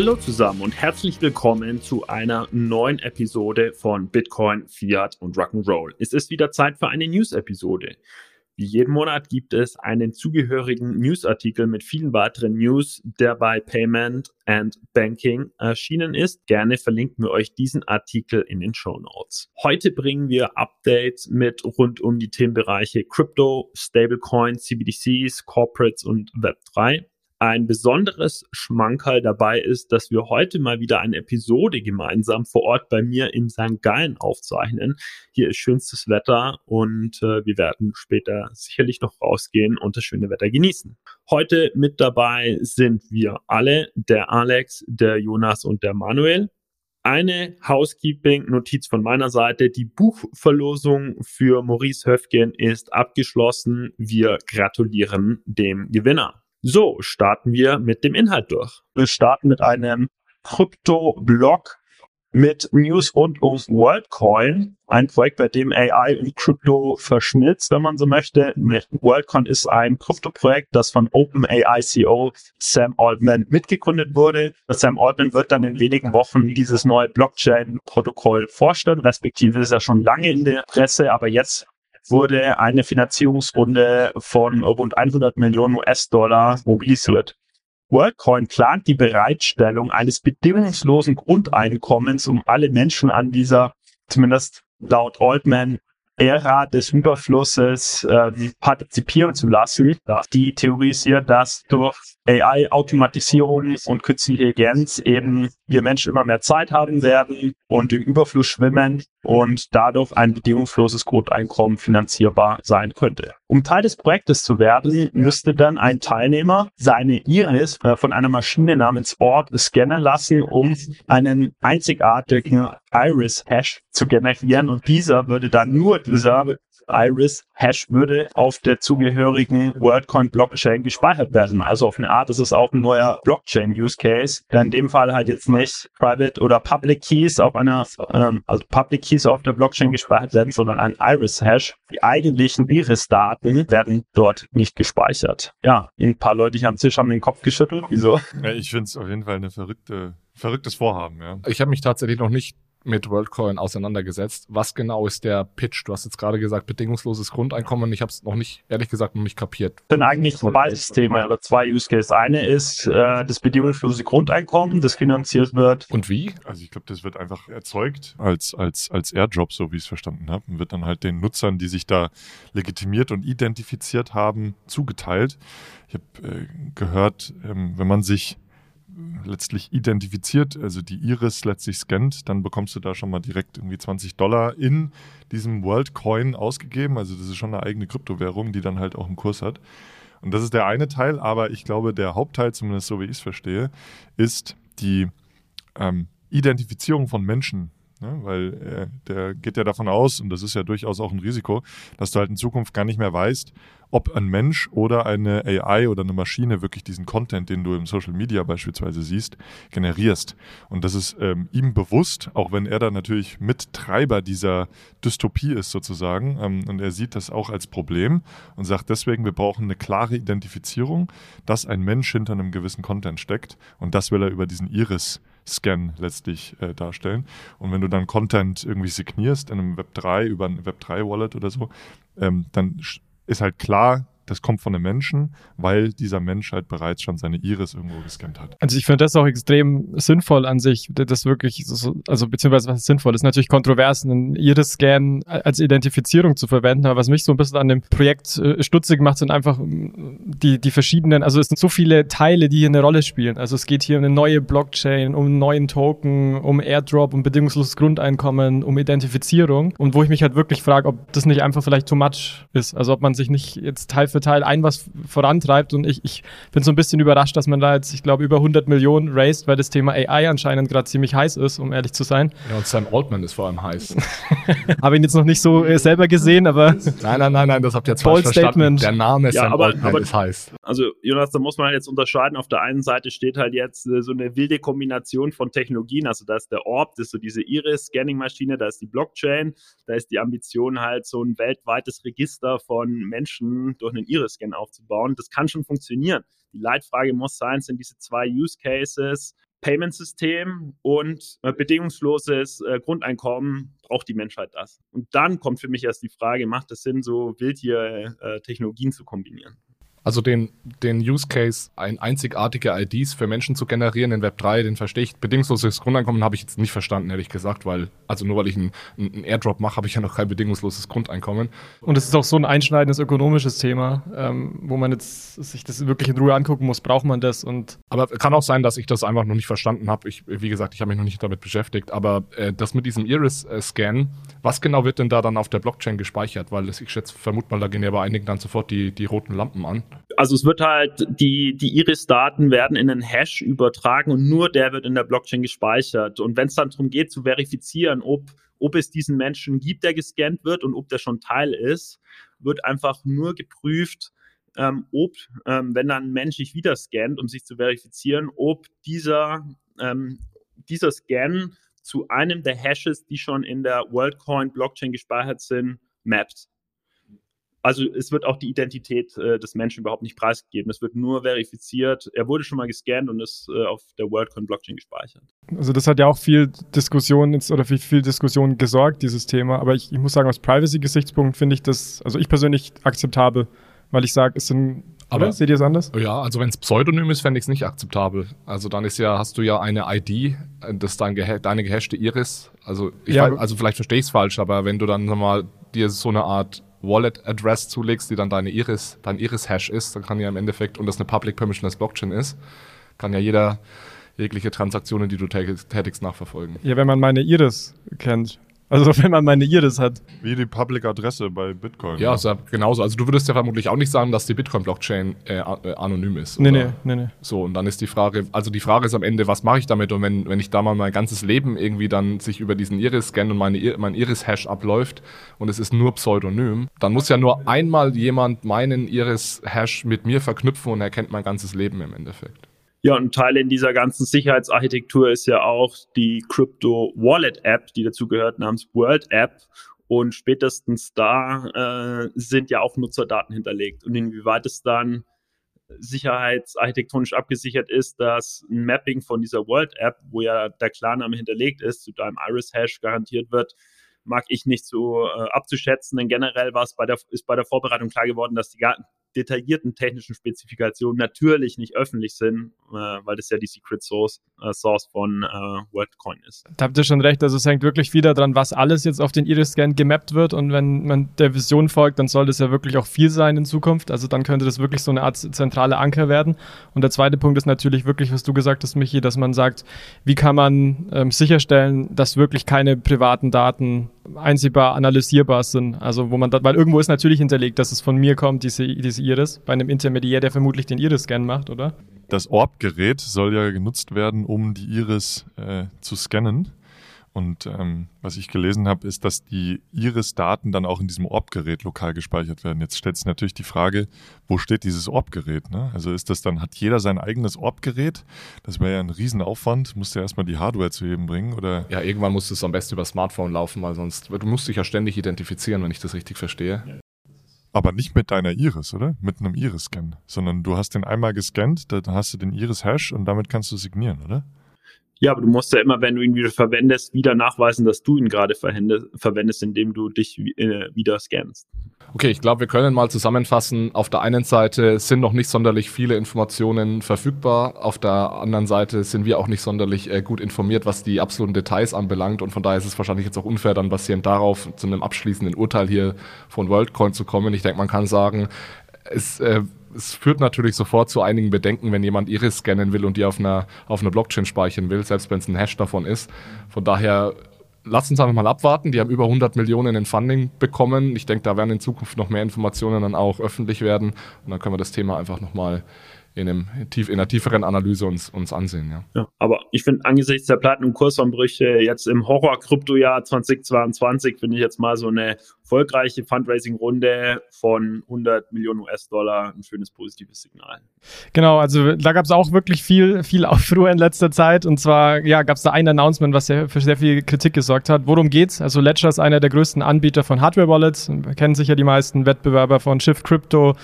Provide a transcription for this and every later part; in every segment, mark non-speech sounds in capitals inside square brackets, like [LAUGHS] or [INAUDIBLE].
Hallo zusammen und herzlich willkommen zu einer neuen Episode von Bitcoin, Fiat und Rock'n'Roll. Es ist wieder Zeit für eine News-Episode. Wie jeden Monat gibt es einen zugehörigen Newsartikel mit vielen weiteren News, der bei Payment and Banking erschienen ist. Gerne verlinken wir euch diesen Artikel in den Show Notes. Heute bringen wir Updates mit rund um die Themenbereiche Crypto, Stablecoin, CBDCs, Corporates und Web3. Ein besonderes Schmankerl dabei ist, dass wir heute mal wieder eine Episode gemeinsam vor Ort bei mir in St. Gallen aufzeichnen. Hier ist schönstes Wetter und äh, wir werden später sicherlich noch rausgehen und das schöne Wetter genießen. Heute mit dabei sind wir alle, der Alex, der Jonas und der Manuel. Eine Housekeeping-Notiz von meiner Seite. Die Buchverlosung für Maurice Höfgen ist abgeschlossen. Wir gratulieren dem Gewinner. So, starten wir mit dem Inhalt durch. Wir starten mit einem Krypto-Blog mit News rund um WorldCoin, ein Projekt, bei dem AI und Krypto verschmilzt, wenn man so möchte. WorldCoin ist ein Krypto-Projekt, das von OpenAI CEO Sam Altman mitgegründet wurde. Sam Altman wird dann in wenigen Wochen dieses neue Blockchain-Protokoll vorstellen, respektive ist er schon lange in der Presse, aber jetzt wurde eine Finanzierungsrunde von rund 100 Millionen US-Dollar mobilisiert. WorldCoin plant die Bereitstellung eines bedingungslosen Grundeinkommens, um alle Menschen an dieser, zumindest laut Altman, Ära des Überflusses äh, partizipieren zu lassen. Die theorisiert, dass durch AI, Automatisierung und künstliche Intelligenz eben wir Menschen immer mehr Zeit haben werden und im Überfluss schwimmen und dadurch ein bedingungsloses Grundeinkommen finanzierbar sein könnte. Um Teil des Projektes zu werden, müsste dann ein Teilnehmer seine Iris äh, von einer Maschine namens Orb scannen lassen, um einen einzigartigen Iris-Hash zu generieren und dieser würde dann nur dieser Iris Hash würde auf der zugehörigen WorldCoin Blockchain gespeichert werden. Also auf eine Art ist es auch ein neuer Blockchain Use Case, der in dem Fall halt jetzt nicht Private oder Public Keys auf einer, ähm, also Public Keys auf der Blockchain gespeichert werden, sondern ein Iris Hash. Die eigentlichen Iris-Daten werden dort nicht gespeichert. Ja, ein paar Leute hier am Tisch haben den Kopf geschüttelt. Wieso? Ja, ich finde es auf jeden Fall eine verrückte, verrücktes Vorhaben, ja. Ich habe mich tatsächlich noch nicht mit WorldCoin auseinandergesetzt. Was genau ist der Pitch? Du hast jetzt gerade gesagt, bedingungsloses Grundeinkommen. Ich habe es noch nicht, ehrlich gesagt, noch nicht kapiert. Das sind eigentlich zwei Systeme oder zwei Use Cases. Eine ist äh, das bedingungslose Grundeinkommen, das finanziert wird. Und wie? Also ich glaube, das wird einfach erzeugt als, als, als Airdrop, so wie ich es verstanden habe. Und wird dann halt den Nutzern, die sich da legitimiert und identifiziert haben, zugeteilt. Ich habe äh, gehört, ähm, wenn man sich letztlich identifiziert, also die Iris letztlich scannt, dann bekommst du da schon mal direkt irgendwie 20 Dollar in diesem WorldCoin ausgegeben. Also das ist schon eine eigene Kryptowährung, die dann halt auch einen Kurs hat. Und das ist der eine Teil, aber ich glaube, der Hauptteil, zumindest so wie ich es verstehe, ist die ähm, Identifizierung von Menschen Ne? Weil äh, der geht ja davon aus, und das ist ja durchaus auch ein Risiko, dass du halt in Zukunft gar nicht mehr weißt, ob ein Mensch oder eine AI oder eine Maschine wirklich diesen Content, den du im Social Media beispielsweise siehst, generierst. Und das ist ähm, ihm bewusst, auch wenn er da natürlich Mittreiber dieser Dystopie ist sozusagen. Ähm, und er sieht das auch als Problem und sagt deswegen, wir brauchen eine klare Identifizierung, dass ein Mensch hinter einem gewissen Content steckt. Und das will er über diesen Iris Scan letztlich äh, darstellen. Und wenn du dann Content irgendwie signierst in einem Web3 über ein Web3-Wallet oder so, ähm, dann ist halt klar, das kommt von einem Menschen, weil dieser Mensch halt bereits schon seine Iris irgendwo gescannt hat. Also ich finde das auch extrem sinnvoll an sich, das wirklich, so, also beziehungsweise was sinnvoll, ist natürlich kontrovers, einen Iris-Scan als Identifizierung zu verwenden, aber was mich so ein bisschen an dem Projekt äh, stutzig macht, sind einfach mm, die, die verschiedenen, also es sind so viele Teile, die hier eine Rolle spielen. Also es geht hier um eine neue Blockchain, um einen neuen Token, um Airdrop, um bedingungsloses Grundeinkommen, um Identifizierung und wo ich mich halt wirklich frage, ob das nicht einfach vielleicht too much ist. Also ob man sich nicht jetzt Teil Teil ein was vorantreibt. Und ich, ich bin so ein bisschen überrascht, dass man da jetzt, ich glaube, über 100 Millionen raised, weil das Thema AI anscheinend gerade ziemlich heiß ist, um ehrlich zu sein. Ja, und Sam Altman ist vor allem heiß. [LAUGHS] Habe ihn jetzt noch nicht so äh, selber gesehen, aber. Nein, nein, nein, nein, das habt ihr jetzt falsch verstanden. Der Name ja, Sam aber, Altman aber, ist heiß. Also, Jonas, da muss man jetzt unterscheiden. Auf der einen Seite steht halt jetzt äh, so eine wilde Kombination von Technologien. Also, da ist der Orb, das ist so diese Iris-Scanning-Maschine, da ist die Blockchain, da ist die Ambition halt so ein weltweites Register von Menschen durch einen Iris-Scan aufzubauen. Das kann schon funktionieren. Die Leitfrage muss sein, sind diese zwei Use Cases Payment-System und äh, bedingungsloses äh, Grundeinkommen braucht die Menschheit das. Und dann kommt für mich erst die Frage, macht es Sinn, so Wildtier-Technologien äh, zu kombinieren? Also den, den Use Case, ein einzigartige IDs für Menschen zu generieren in Web 3, den verstehe ich. Bedingungsloses Grundeinkommen habe ich jetzt nicht verstanden, ehrlich gesagt, weil, also nur weil ich einen, einen Airdrop mache, habe ich ja noch kein bedingungsloses Grundeinkommen. Und es ist auch so ein einschneidendes ökonomisches Thema, ähm, wo man jetzt sich das wirklich in Ruhe angucken muss, braucht man das und. Aber kann auch sein, dass ich das einfach noch nicht verstanden habe. Ich, wie gesagt, ich habe mich noch nicht damit beschäftigt, aber äh, das mit diesem Iris-Scan, was genau wird denn da dann auf der Blockchain gespeichert? Weil das, ich schätze, vermute mal, da gehen ja bei einigen dann sofort die, die roten Lampen an. Also es wird halt, die, die Iris-Daten werden in einen Hash übertragen und nur der wird in der Blockchain gespeichert. Und wenn es dann darum geht zu verifizieren, ob, ob es diesen Menschen gibt, der gescannt wird und ob der schon Teil ist, wird einfach nur geprüft, ähm, ob, ähm, wenn dann ein Mensch sich wieder scannt, um sich zu verifizieren, ob dieser, ähm, dieser Scan zu einem der Hashes, die schon in der WorldCoin Blockchain gespeichert sind, mappt. Also es wird auch die Identität äh, des Menschen überhaupt nicht preisgegeben. Es wird nur verifiziert. Er wurde schon mal gescannt und ist äh, auf der WorldCoin Blockchain gespeichert. Also das hat ja auch viel Diskussion oder viel, viel Diskussion gesorgt, dieses Thema. Aber ich, ich muss sagen, aus Privacy-Gesichtspunkt finde ich das, also ich persönlich akzeptabel, weil ich sage, es sind aber Oder? seht ihr es anders? Ja, also wenn es Pseudonym ist, fände ich es nicht akzeptabel. Also dann ist ja, hast du ja eine ID, das ist dein geha deine gehashte Iris. Also, ich Ja, weiß, also vielleicht verstehe ich es falsch, aber wenn du dann nochmal dir so eine Art Wallet-Address zulegst, die dann deine Iris, dein Iris-Hash ist, dann kann ja im Endeffekt, und das eine Public Permissionless Blockchain ist, kann ja jeder jegliche Transaktionen, die du tä- tätigst, nachverfolgen. Ja, wenn man meine Iris kennt. Also [LAUGHS] wenn man meine Iris hat. Wie die Public Adresse bei Bitcoin. Ja, ist ja genauso. Also du würdest ja vermutlich auch nicht sagen, dass die Bitcoin-Blockchain äh, äh, anonym ist. Nee, oder? nee, nee, nee. So, und dann ist die Frage, also die Frage ist am Ende, was mache ich damit? Und wenn, wenn ich da mal mein ganzes Leben irgendwie dann sich über diesen Iris-Scan und meine, Ir- mein Iris-Hash abläuft und es ist nur Pseudonym, dann muss ja nur einmal jemand meinen Iris-Hash mit mir verknüpfen und er kennt mein ganzes Leben im Endeffekt. Ja, und Teil in dieser ganzen Sicherheitsarchitektur ist ja auch die Crypto Wallet App, die dazu gehört, namens World App. Und spätestens da äh, sind ja auch Nutzerdaten hinterlegt. Und inwieweit es dann sicherheitsarchitektonisch abgesichert ist, dass ein Mapping von dieser World App, wo ja der Klarname hinterlegt ist, zu deinem Iris-Hash garantiert wird, mag ich nicht so äh, abzuschätzen, denn generell war es bei der, ist bei der Vorbereitung klar geworden, dass die detaillierten technischen Spezifikationen natürlich nicht öffentlich sind, äh, weil das ja die Secret Source, äh, Source von äh, WorldCoin ist. Da habt ihr schon recht. Also es hängt wirklich wieder dran, was alles jetzt auf den Iris-Scan gemappt wird. Und wenn man der Vision folgt, dann soll das ja wirklich auch viel sein in Zukunft. Also dann könnte das wirklich so eine Art zentrale Anker werden. Und der zweite Punkt ist natürlich wirklich, was du gesagt hast, Michi, dass man sagt, wie kann man ähm, sicherstellen, dass wirklich keine privaten Daten einsehbar analysierbar sind. Also wo man da, weil irgendwo ist natürlich hinterlegt, dass es von mir kommt, diese, diese Iris, bei einem Intermediär, der vermutlich den Iris-Scan macht, oder? Das Orb-Gerät soll ja genutzt werden, um die Iris äh, zu scannen. Und ähm, was ich gelesen habe, ist, dass die Iris-Daten dann auch in diesem Orb-Gerät lokal gespeichert werden. Jetzt stellt sich natürlich die Frage, wo steht dieses Orb-Gerät? Ne? Also ist das dann, hat jeder sein eigenes Orb-Gerät? Das wäre ja ein Riesenaufwand. Musst du ja erstmal die Hardware zu jedem bringen oder Ja, irgendwann muss es am besten über Smartphone laufen, weil sonst, du musst dich ja ständig identifizieren, wenn ich das richtig verstehe. aber nicht mit deiner Iris, oder? Mit einem Iris-Scan. Sondern du hast den einmal gescannt, dann hast du den Iris-Hash und damit kannst du signieren, oder? Ja, aber du musst ja immer, wenn du ihn wieder verwendest, wieder nachweisen, dass du ihn gerade verwendest, indem du dich äh, wieder scannst. Okay, ich glaube, wir können mal zusammenfassen. Auf der einen Seite sind noch nicht sonderlich viele Informationen verfügbar. Auf der anderen Seite sind wir auch nicht sonderlich äh, gut informiert, was die absoluten Details anbelangt. Und von daher ist es wahrscheinlich jetzt auch unfair, dann basierend darauf zu einem abschließenden Urteil hier von WorldCoin zu kommen. Ich denke, man kann sagen, es, äh, es führt natürlich sofort zu einigen Bedenken, wenn jemand Iris scannen will und die auf einer, auf einer Blockchain speichern will, selbst wenn es ein Hash davon ist. Von daher Lass uns einfach mal abwarten. Die haben über 100 Millionen in Funding bekommen. Ich denke, da werden in Zukunft noch mehr Informationen dann auch öffentlich werden. Und dann können wir das Thema einfach nochmal in, in einer tieferen Analyse uns, uns ansehen. Ja. Ja, aber ich finde angesichts der Platin- und Kursumbrüche jetzt im Horror-Krypto-Jahr 2022 finde ich jetzt mal so eine erfolgreiche Fundraising-Runde von 100 Millionen US-Dollar ein schönes positives Signal. Genau, also da gab es auch wirklich viel, viel [LAUGHS] Aufruhr in letzter Zeit. Und zwar ja, gab es da ein Announcement, was sehr, für sehr viel Kritik gesorgt hat. Worum geht's? Also Ledger ist einer der größten Anbieter von Hardware-Wallets. Kennen sicher die meisten Wettbewerber von Shift Crypto,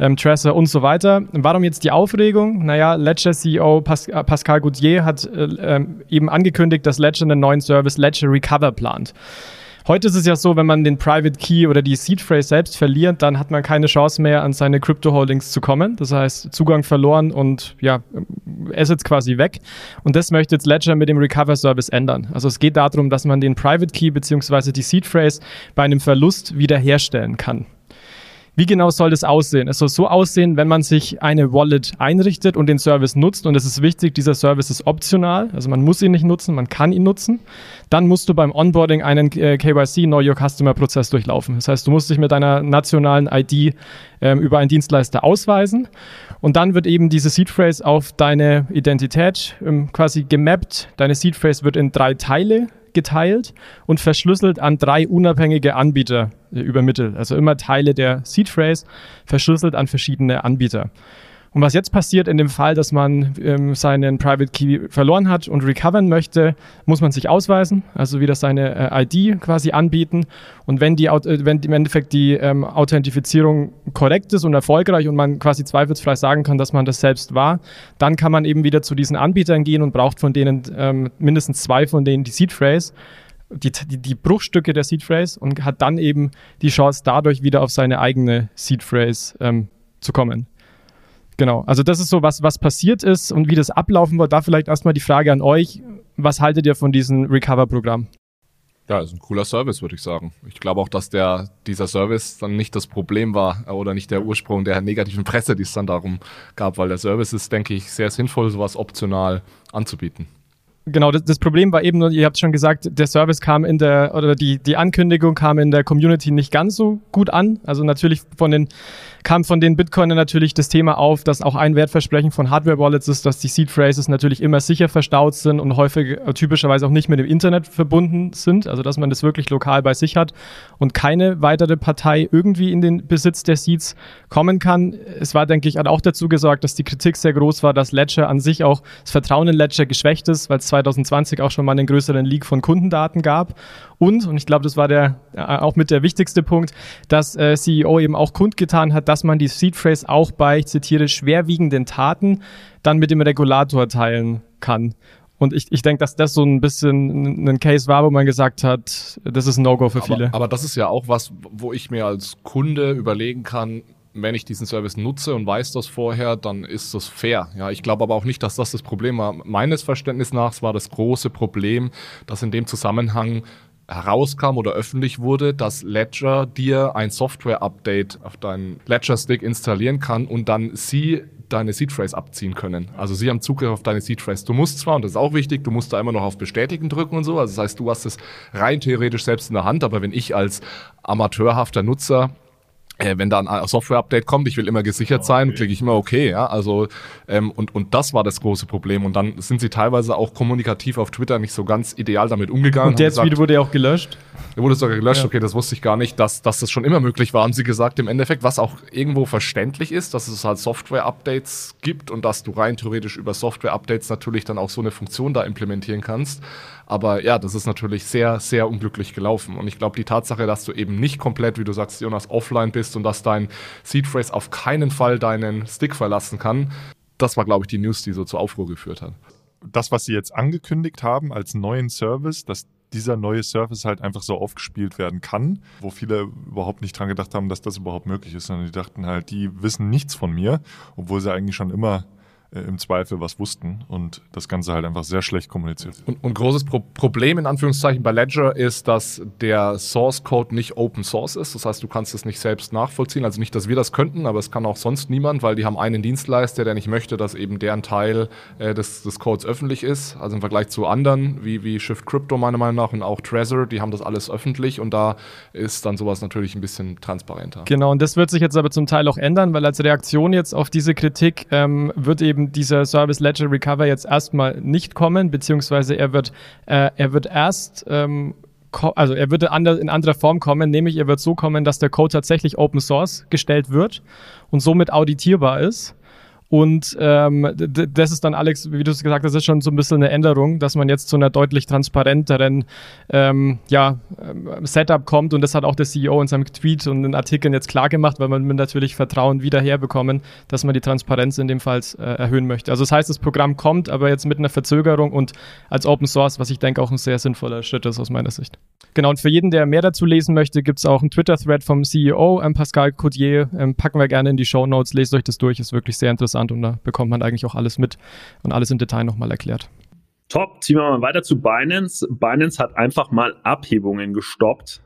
ähm, Tracer und so weiter. Warum jetzt die Aufregung? Naja, Ledger CEO Pas äh, Pascal Goudier hat äh, äh, eben angekündigt, dass Ledger einen neuen Service Ledger Recover plant. Heute ist es ja so, wenn man den Private Key oder die Seed Phrase selbst verliert, dann hat man keine Chance mehr, an seine Crypto Holdings zu kommen. Das heißt, Zugang verloren und ja, Assets quasi weg. Und das möchte jetzt Ledger mit dem Recover Service ändern. Also es geht darum, dass man den Private Key bzw. die Seed Phrase bei einem Verlust wiederherstellen kann. Wie genau soll das aussehen? Es soll so aussehen, wenn man sich eine Wallet einrichtet und den Service nutzt. Und es ist wichtig, dieser Service ist optional. Also man muss ihn nicht nutzen, man kann ihn nutzen. Dann musst du beim Onboarding einen äh, KYC, Know Your Customer Prozess durchlaufen. Das heißt, du musst dich mit deiner nationalen ID ähm, über einen Dienstleister ausweisen. Und dann wird eben diese Seed Phrase auf deine Identität ähm, quasi gemappt. Deine Seed Phrase wird in drei Teile geteilt und verschlüsselt an drei unabhängige Anbieter äh, übermittelt. Also immer Teile der Seed Phrase verschlüsselt an verschiedene Anbieter. Und was jetzt passiert in dem Fall, dass man ähm, seinen Private Key verloren hat und recovern möchte, muss man sich ausweisen, also wieder seine äh, ID quasi anbieten. Und wenn, die, äh, wenn im Endeffekt die ähm, Authentifizierung korrekt ist und erfolgreich und man quasi zweifelsfrei sagen kann, dass man das selbst war, dann kann man eben wieder zu diesen Anbietern gehen und braucht von denen ähm, mindestens zwei von denen die Seed Phrase. Die, die, die, Bruchstücke der Seed Phrase und hat dann eben die Chance, dadurch wieder auf seine eigene Seed Phrase ähm, zu kommen. Genau, also das ist so was, was passiert ist und wie das ablaufen wird. Da vielleicht erstmal die Frage an euch. Was haltet ihr von diesem Recover-Programm? Ja, ist ein cooler Service, würde ich sagen. Ich glaube auch, dass der, dieser Service dann nicht das Problem war oder nicht der Ursprung der negativen Presse, die es dann darum gab, weil der Service ist, denke ich, sehr sinnvoll, sowas optional anzubieten. Genau, das, das, Problem war eben, ihr habt schon gesagt, der Service kam in der, oder die, die Ankündigung kam in der Community nicht ganz so gut an. Also natürlich von den kam von den Bitcoinern natürlich das Thema auf, dass auch ein Wertversprechen von Hardware-Wallets ist, dass die Seed Phrases natürlich immer sicher verstaut sind und häufig äh, typischerweise auch nicht mit dem Internet verbunden sind. Also dass man das wirklich lokal bei sich hat und keine weitere Partei irgendwie in den Besitz der Seeds kommen kann. Es war, denke ich, hat auch dazu gesorgt, dass die Kritik sehr groß war, dass Ledger an sich auch das Vertrauen in Ledger geschwächt ist, weil es 2020 auch schon mal einen größeren Leak von Kundendaten gab. Und, und ich glaube, das war der äh, auch mit der wichtigste Punkt, dass äh, CEO eben auch kundgetan hat, dass man die Seed Phrase auch bei, ich zitiere, schwerwiegenden Taten dann mit dem Regulator teilen kann. Und ich, ich denke, dass das so ein bisschen ein Case war, wo man gesagt hat, das ist ein No-Go für viele. Aber, aber das ist ja auch was, wo ich mir als Kunde überlegen kann, wenn ich diesen Service nutze und weiß das vorher, dann ist das fair. Ja, ich glaube aber auch nicht, dass das das Problem war. Meines Verständnisses nach war das große Problem, dass in dem Zusammenhang herauskam oder öffentlich wurde, dass Ledger dir ein Software-Update auf deinen Ledger-Stick installieren kann und dann sie deine Seed Phrase abziehen können. Also sie haben Zugriff auf deine Seed Phrase. Du musst zwar, und das ist auch wichtig, du musst da immer noch auf Bestätigen drücken und so. Also das heißt, du hast es rein theoretisch selbst in der Hand, aber wenn ich als amateurhafter Nutzer äh, wenn da ein Software-Update kommt, ich will immer gesichert sein, klicke ich immer okay, ja, also ähm, und, und das war das große Problem und dann sind sie teilweise auch kommunikativ auf Twitter nicht so ganz ideal damit umgegangen. Und der Tweet wurde ja auch gelöscht. Der wurde sogar gelöscht, ja. okay, das wusste ich gar nicht, dass, dass das schon immer möglich war, haben sie gesagt im Endeffekt, was auch irgendwo verständlich ist, dass es halt Software-Updates gibt und dass du rein theoretisch über Software-Updates natürlich dann auch so eine Funktion da implementieren kannst. Aber ja, das ist natürlich sehr, sehr unglücklich gelaufen. Und ich glaube, die Tatsache, dass du eben nicht komplett, wie du sagst, Jonas, offline bist und dass dein Seed Phrase auf keinen Fall deinen Stick verlassen kann, das war, glaube ich, die News, die so zur Aufruhr geführt hat. Das, was sie jetzt angekündigt haben als neuen Service, dass dieser neue Service halt einfach so aufgespielt werden kann, wo viele überhaupt nicht dran gedacht haben, dass das überhaupt möglich ist, sondern die dachten halt, die wissen nichts von mir, obwohl sie eigentlich schon immer äh, im Zweifel was wussten und das Ganze halt einfach sehr schlecht kommuniziert. Und, und großes Pro Problem in Anführungszeichen bei Ledger ist, dass der Source Code nicht Open Source ist. Das heißt, du kannst es nicht selbst nachvollziehen. Also nicht, dass wir das könnten, aber es kann auch sonst niemand, weil die haben einen Dienstleister, der nicht möchte, dass eben deren Teil äh, des, des Codes öffentlich ist. Also im Vergleich zu anderen, wie, wie Shift Crypto meiner Meinung nach und auch Trezor, die haben das alles öffentlich und da ist dann sowas natürlich ein bisschen transparenter. Genau, und das wird sich jetzt aber zum Teil auch ändern, weil als Reaktion jetzt auf diese Kritik ähm, wird eben eben dieser Service Ledger Recover jetzt erstmal nicht kommen, beziehungsweise er wird, äh, er wird erst ähm, also er würde in anderer Form kommen, nämlich er wird so kommen, dass der Code tatsächlich Open Source gestellt wird und somit auditierbar ist und ähm, das ist dann, Alex, wie du es gesagt hast, ist schon so ein bisschen eine Änderung, dass man jetzt zu einer deutlich transparenteren ähm, ja, ähm, Setup kommt. Und das hat auch der CEO in seinem Tweet und in Artikeln jetzt klar gemacht, weil man natürlich Vertrauen wieder herbekommen, dass man die Transparenz in dem Fall äh, erhöhen möchte. Also das heißt, das Programm kommt, aber jetzt mit einer Verzögerung und als Open Source, was ich denke auch ein sehr sinnvoller Schritt ist aus meiner Sicht. Genau, und für jeden, der mehr dazu lesen möchte, gibt es auch einen Twitter-Thread vom CEO, ähm, Pascal Coutier. Ähm, packen wir gerne in die Show Notes, lest euch das durch, ist wirklich sehr interessant interessant und da bekommt man eigentlich auch alles mit und alles im Detail nochmal erklärt. Top, ziehen wir mal weiter zu Binance. Binance hat einfach mal Abhebungen gestoppt.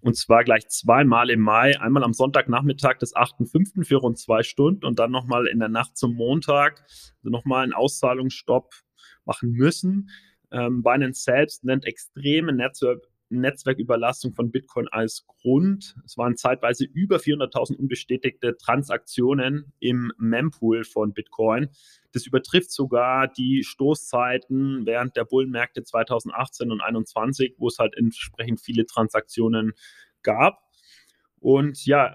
Und zwar gleich zweimal im Mai. Einmal am Sonntagnachmittag des 8.5. für rund zwei Stunden und dann nochmal in der Nacht zum Montag. Also nochmal einen Auszahlungsstopp machen müssen. Ähm, Binance selbst nennt extreme Netzwerk Netzwerküberlastung von Bitcoin als Grund. Es waren zeitweise über 400.000 unbestätigte Transaktionen im Mempool von Bitcoin. Das übertrifft sogar die Stoßzeiten während der Bullenmärkte 2018 und 2021, wo es halt entsprechend viele Transaktionen gab. Und ja,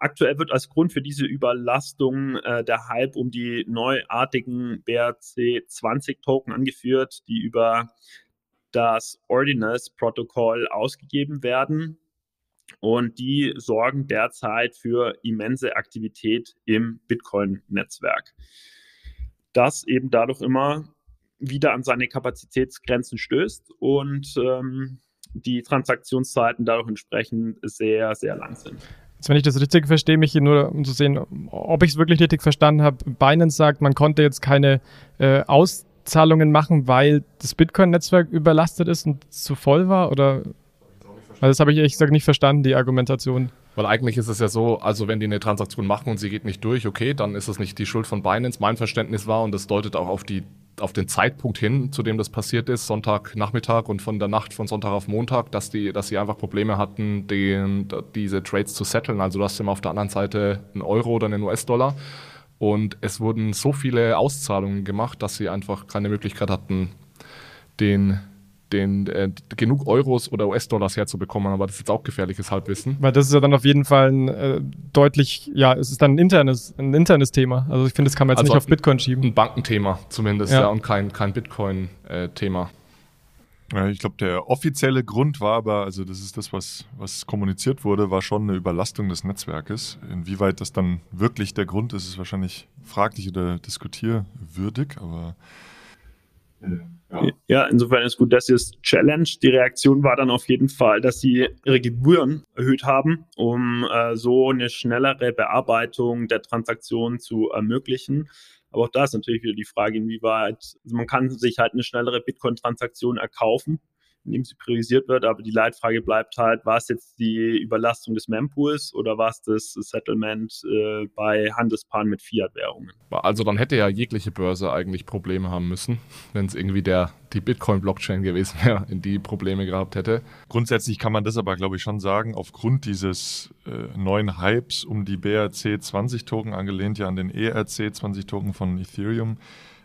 aktuell wird als Grund für diese Überlastung äh, der Hype um die neuartigen BRC20-Token angeführt, die über das Ordinals-Protokoll ausgegeben werden. Und die sorgen derzeit für immense Aktivität im Bitcoin-Netzwerk. Das eben dadurch immer wieder an seine Kapazitätsgrenzen stößt und ähm, die Transaktionszeiten dadurch entsprechend sehr, sehr lang sind. Jetzt, wenn ich das richtig verstehe, mich nur um zu sehen, ob ich es wirklich richtig verstanden habe, Binance sagt, man konnte jetzt keine äh, Aus Zahlungen machen, weil das Bitcoin-Netzwerk überlastet ist und zu voll war? Oder? Also das habe ich ehrlich gesagt nicht verstanden, die Argumentation. Weil eigentlich ist es ja so, also wenn die eine Transaktion machen und sie geht nicht durch, okay, dann ist es nicht die Schuld von Binance. Mein Verständnis war, und das deutet auch auf, die, auf den Zeitpunkt hin, zu dem das passiert ist, Sonntagnachmittag und von der Nacht von Sonntag auf Montag, dass, die, dass sie einfach Probleme hatten, den, diese Trades zu setteln. Also du hast immer auf der anderen Seite einen Euro oder einen US-Dollar und es wurden so viele Auszahlungen gemacht, dass sie einfach keine Möglichkeit hatten, den, den, äh, genug Euros oder US-Dollars herzubekommen. Aber das ist jetzt auch gefährliches Halbwissen. Weil das ist ja dann auf jeden Fall ein äh, deutlich, ja, es ist dann ein internes, ein internes Thema. Also ich finde, das kann man jetzt also nicht auf Bitcoin schieben. Ein Bankenthema zumindest, ja, ja und kein, kein Bitcoin-Thema. Äh, ich glaube, der offizielle Grund war aber, also das ist das, was, was kommuniziert wurde, war schon eine Überlastung des Netzwerkes. Inwieweit das dann wirklich der Grund ist, ist wahrscheinlich fraglich oder diskutierwürdig, aber ja. ja, insofern ist gut, dass sie es challenge. Die Reaktion war dann auf jeden Fall, dass sie ihre Gebühren erhöht haben, um äh, so eine schnellere Bearbeitung der Transaktion zu ermöglichen. Aber auch da ist natürlich wieder die Frage, inwieweit, also man kann sich halt eine schnellere Bitcoin-Transaktion erkaufen indem sie priorisiert wird. Aber die Leitfrage bleibt halt, war es jetzt die Überlastung des Mempools oder war es das Settlement äh, bei Handelspaaren mit Fiat-Währungen? Also dann hätte ja jegliche Börse eigentlich Probleme haben müssen, wenn es irgendwie der, die Bitcoin-Blockchain gewesen wäre, in die Probleme gehabt hätte. Grundsätzlich kann man das aber, glaube ich, schon sagen, aufgrund dieses äh, neuen Hypes um die BRC20-Token, angelehnt ja an den ERC20-Token von Ethereum,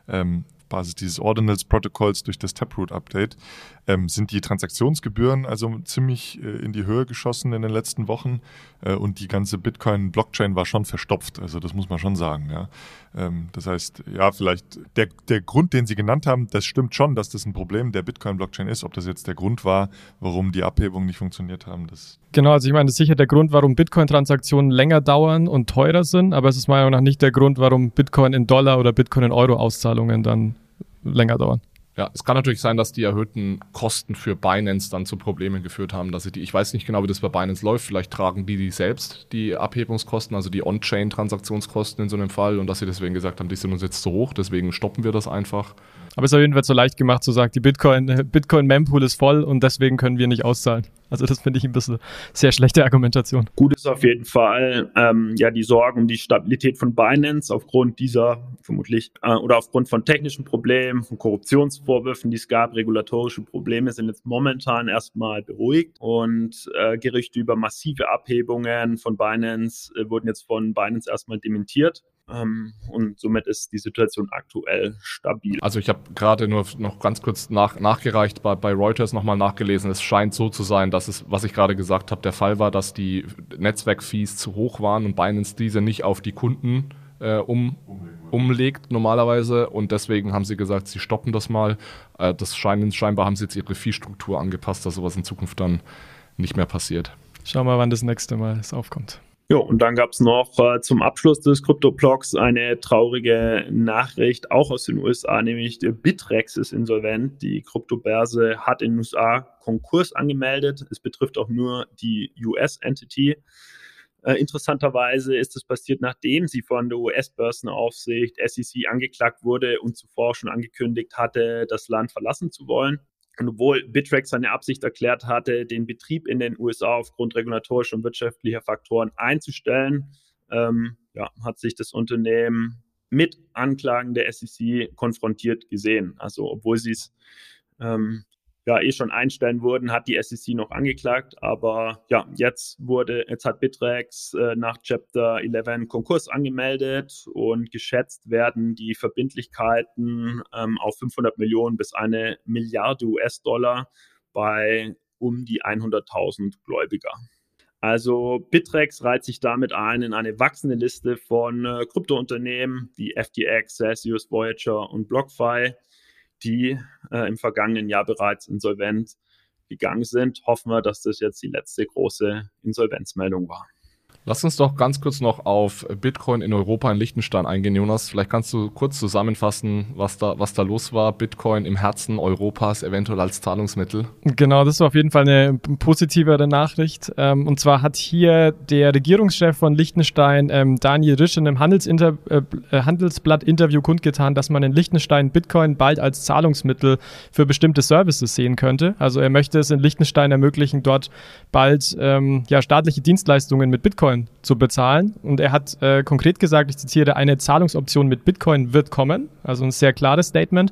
ähm, Basis dieses Ordinals-Protokolls durch das Taproot-Update, ähm, sind die Transaktionsgebühren also ziemlich äh, in die Höhe geschossen in den letzten Wochen äh, und die ganze Bitcoin-Blockchain war schon verstopft. Also das muss man schon sagen. Ja. Ähm, das heißt, ja, vielleicht der, der Grund, den Sie genannt haben, das stimmt schon, dass das ein Problem der Bitcoin-Blockchain ist. Ob das jetzt der Grund war, warum die Abhebungen nicht funktioniert haben, das. Genau, also ich meine, das ist sicher der Grund, warum Bitcoin-Transaktionen länger dauern und teurer sind, aber es ist meiner Meinung nach nicht der Grund, warum Bitcoin in Dollar oder Bitcoin in Euro-Auszahlungen dann länger dauern. Ja, es kann natürlich sein, dass die erhöhten Kosten für Binance dann zu Problemen geführt haben, dass sie die, ich weiß nicht genau, wie das bei Binance läuft, vielleicht tragen die die selbst die Abhebungskosten, also die On-Chain-Transaktionskosten in so einem Fall und dass sie deswegen gesagt haben, die sind uns jetzt zu hoch, deswegen stoppen wir das einfach. Aber es ist auf jeden Fall so leicht gemacht zu sagen, die Bitcoin, [LAUGHS] Bitcoin Mempool ist voll und deswegen können wir nicht auszahlen. Also das finde ich ein bisschen sehr schlechte Argumentation. Gut ist auf jeden Fall ähm, ja die Sorgen um die Stabilität von Binance aufgrund dieser vermutlich äh, oder aufgrund von technischen Problemen, von Korruptionsvorwürfen, die es gab, regulatorische Probleme sind jetzt momentan erstmal beruhigt und äh, Gerüchte über massive Abhebungen von Binance äh, wurden jetzt von Binance erstmal dementiert. Ähm, und somit ist die Situation aktuell stabil. Also ich habe gerade nur noch ganz kurz nach, nachgereicht, bei, bei Reuters nochmal nachgelesen. Es scheint so zu sein, dass es, was ich gerade gesagt habe, der Fall war, dass die Netzwerkfees zu hoch waren und Binance diese nicht auf die Kunden äh, um, umlegt normalerweise und deswegen haben sie gesagt, sie stoppen das mal. Äh, das scheinen, scheinbar haben sie jetzt ihre Fee-Struktur angepasst, dass sowas in Zukunft dann nicht mehr passiert. Schauen wir mal, wann das nächste Mal es aufkommt. Ja, und dann gab es noch äh, zum Abschluss des Krypto-Blogs eine traurige Nachricht, auch aus den USA, nämlich Bitrex ist insolvent. Die Kryptobörse hat in den USA Konkurs angemeldet. Es betrifft auch nur die US-Entity. Äh, interessanterweise ist es passiert, nachdem sie von der US-Börsenaufsicht SEC angeklagt wurde und zuvor schon angekündigt hatte, das Land verlassen zu wollen. Und obwohl Bittrex seine Absicht erklärt hatte, den Betrieb in den USA aufgrund regulatorischer und wirtschaftlicher Faktoren einzustellen, ähm, ja, hat sich das Unternehmen mit Anklagen der SEC konfrontiert gesehen. Also obwohl sie es ähm, ja eh schon einstellen wurden, hat die SEC noch angeklagt. Aber ja, jetzt wurde, jetzt hat Bitrex äh, nach Chapter 11 Konkurs angemeldet und geschätzt werden die Verbindlichkeiten ähm, auf 500 Millionen bis eine Milliarde US-Dollar bei um die 100.000 Gläubiger. Also Bitrex reiht sich damit ein in eine wachsende Liste von äh, Kryptounternehmen wie FTX, Celsius, Voyager und BlockFi die äh, im vergangenen Jahr bereits insolvent gegangen sind. Hoffen wir, dass das jetzt die letzte große Insolvenzmeldung war. Lass uns doch ganz kurz noch auf Bitcoin in Europa in Liechtenstein eingehen, Jonas. Vielleicht kannst du kurz zusammenfassen, was da, was da los war. Bitcoin im Herzen Europas, eventuell als Zahlungsmittel. Genau, das war auf jeden Fall eine positivere Nachricht. Ähm, und zwar hat hier der Regierungschef von Liechtenstein, ähm, Daniel Risch, in einem Handelsinter äh, äh, Handelsblatt-Interview kundgetan, dass man in Liechtenstein Bitcoin bald als Zahlungsmittel für bestimmte Services sehen könnte. Also er möchte es in Liechtenstein ermöglichen, dort bald ähm, ja, staatliche Dienstleistungen mit Bitcoin Bitcoin zu bezahlen. Und er hat äh, konkret gesagt, ich zitiere, eine Zahlungsoption mit Bitcoin wird kommen. Also ein sehr klares Statement.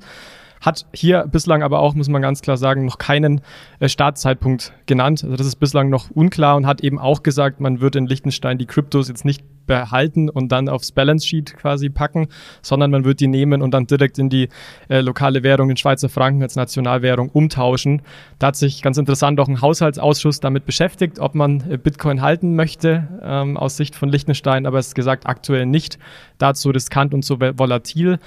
Hat hier bislang aber auch, muss man ganz klar sagen, noch keinen äh, Startzeitpunkt genannt. Also das ist bislang noch unklar und hat eben auch gesagt, man wird in Liechtenstein die Kryptos jetzt nicht behalten und dann aufs Balance Sheet quasi packen, sondern man wird die nehmen und dann direkt in die äh, lokale Währung, den Schweizer Franken als Nationalwährung umtauschen. Da hat sich ganz interessant auch ein Haushaltsausschuss damit beschäftigt, ob man äh, Bitcoin halten möchte ähm, aus Sicht von Liechtenstein, aber es ist gesagt aktuell nicht. Dazu riskant und so volatil.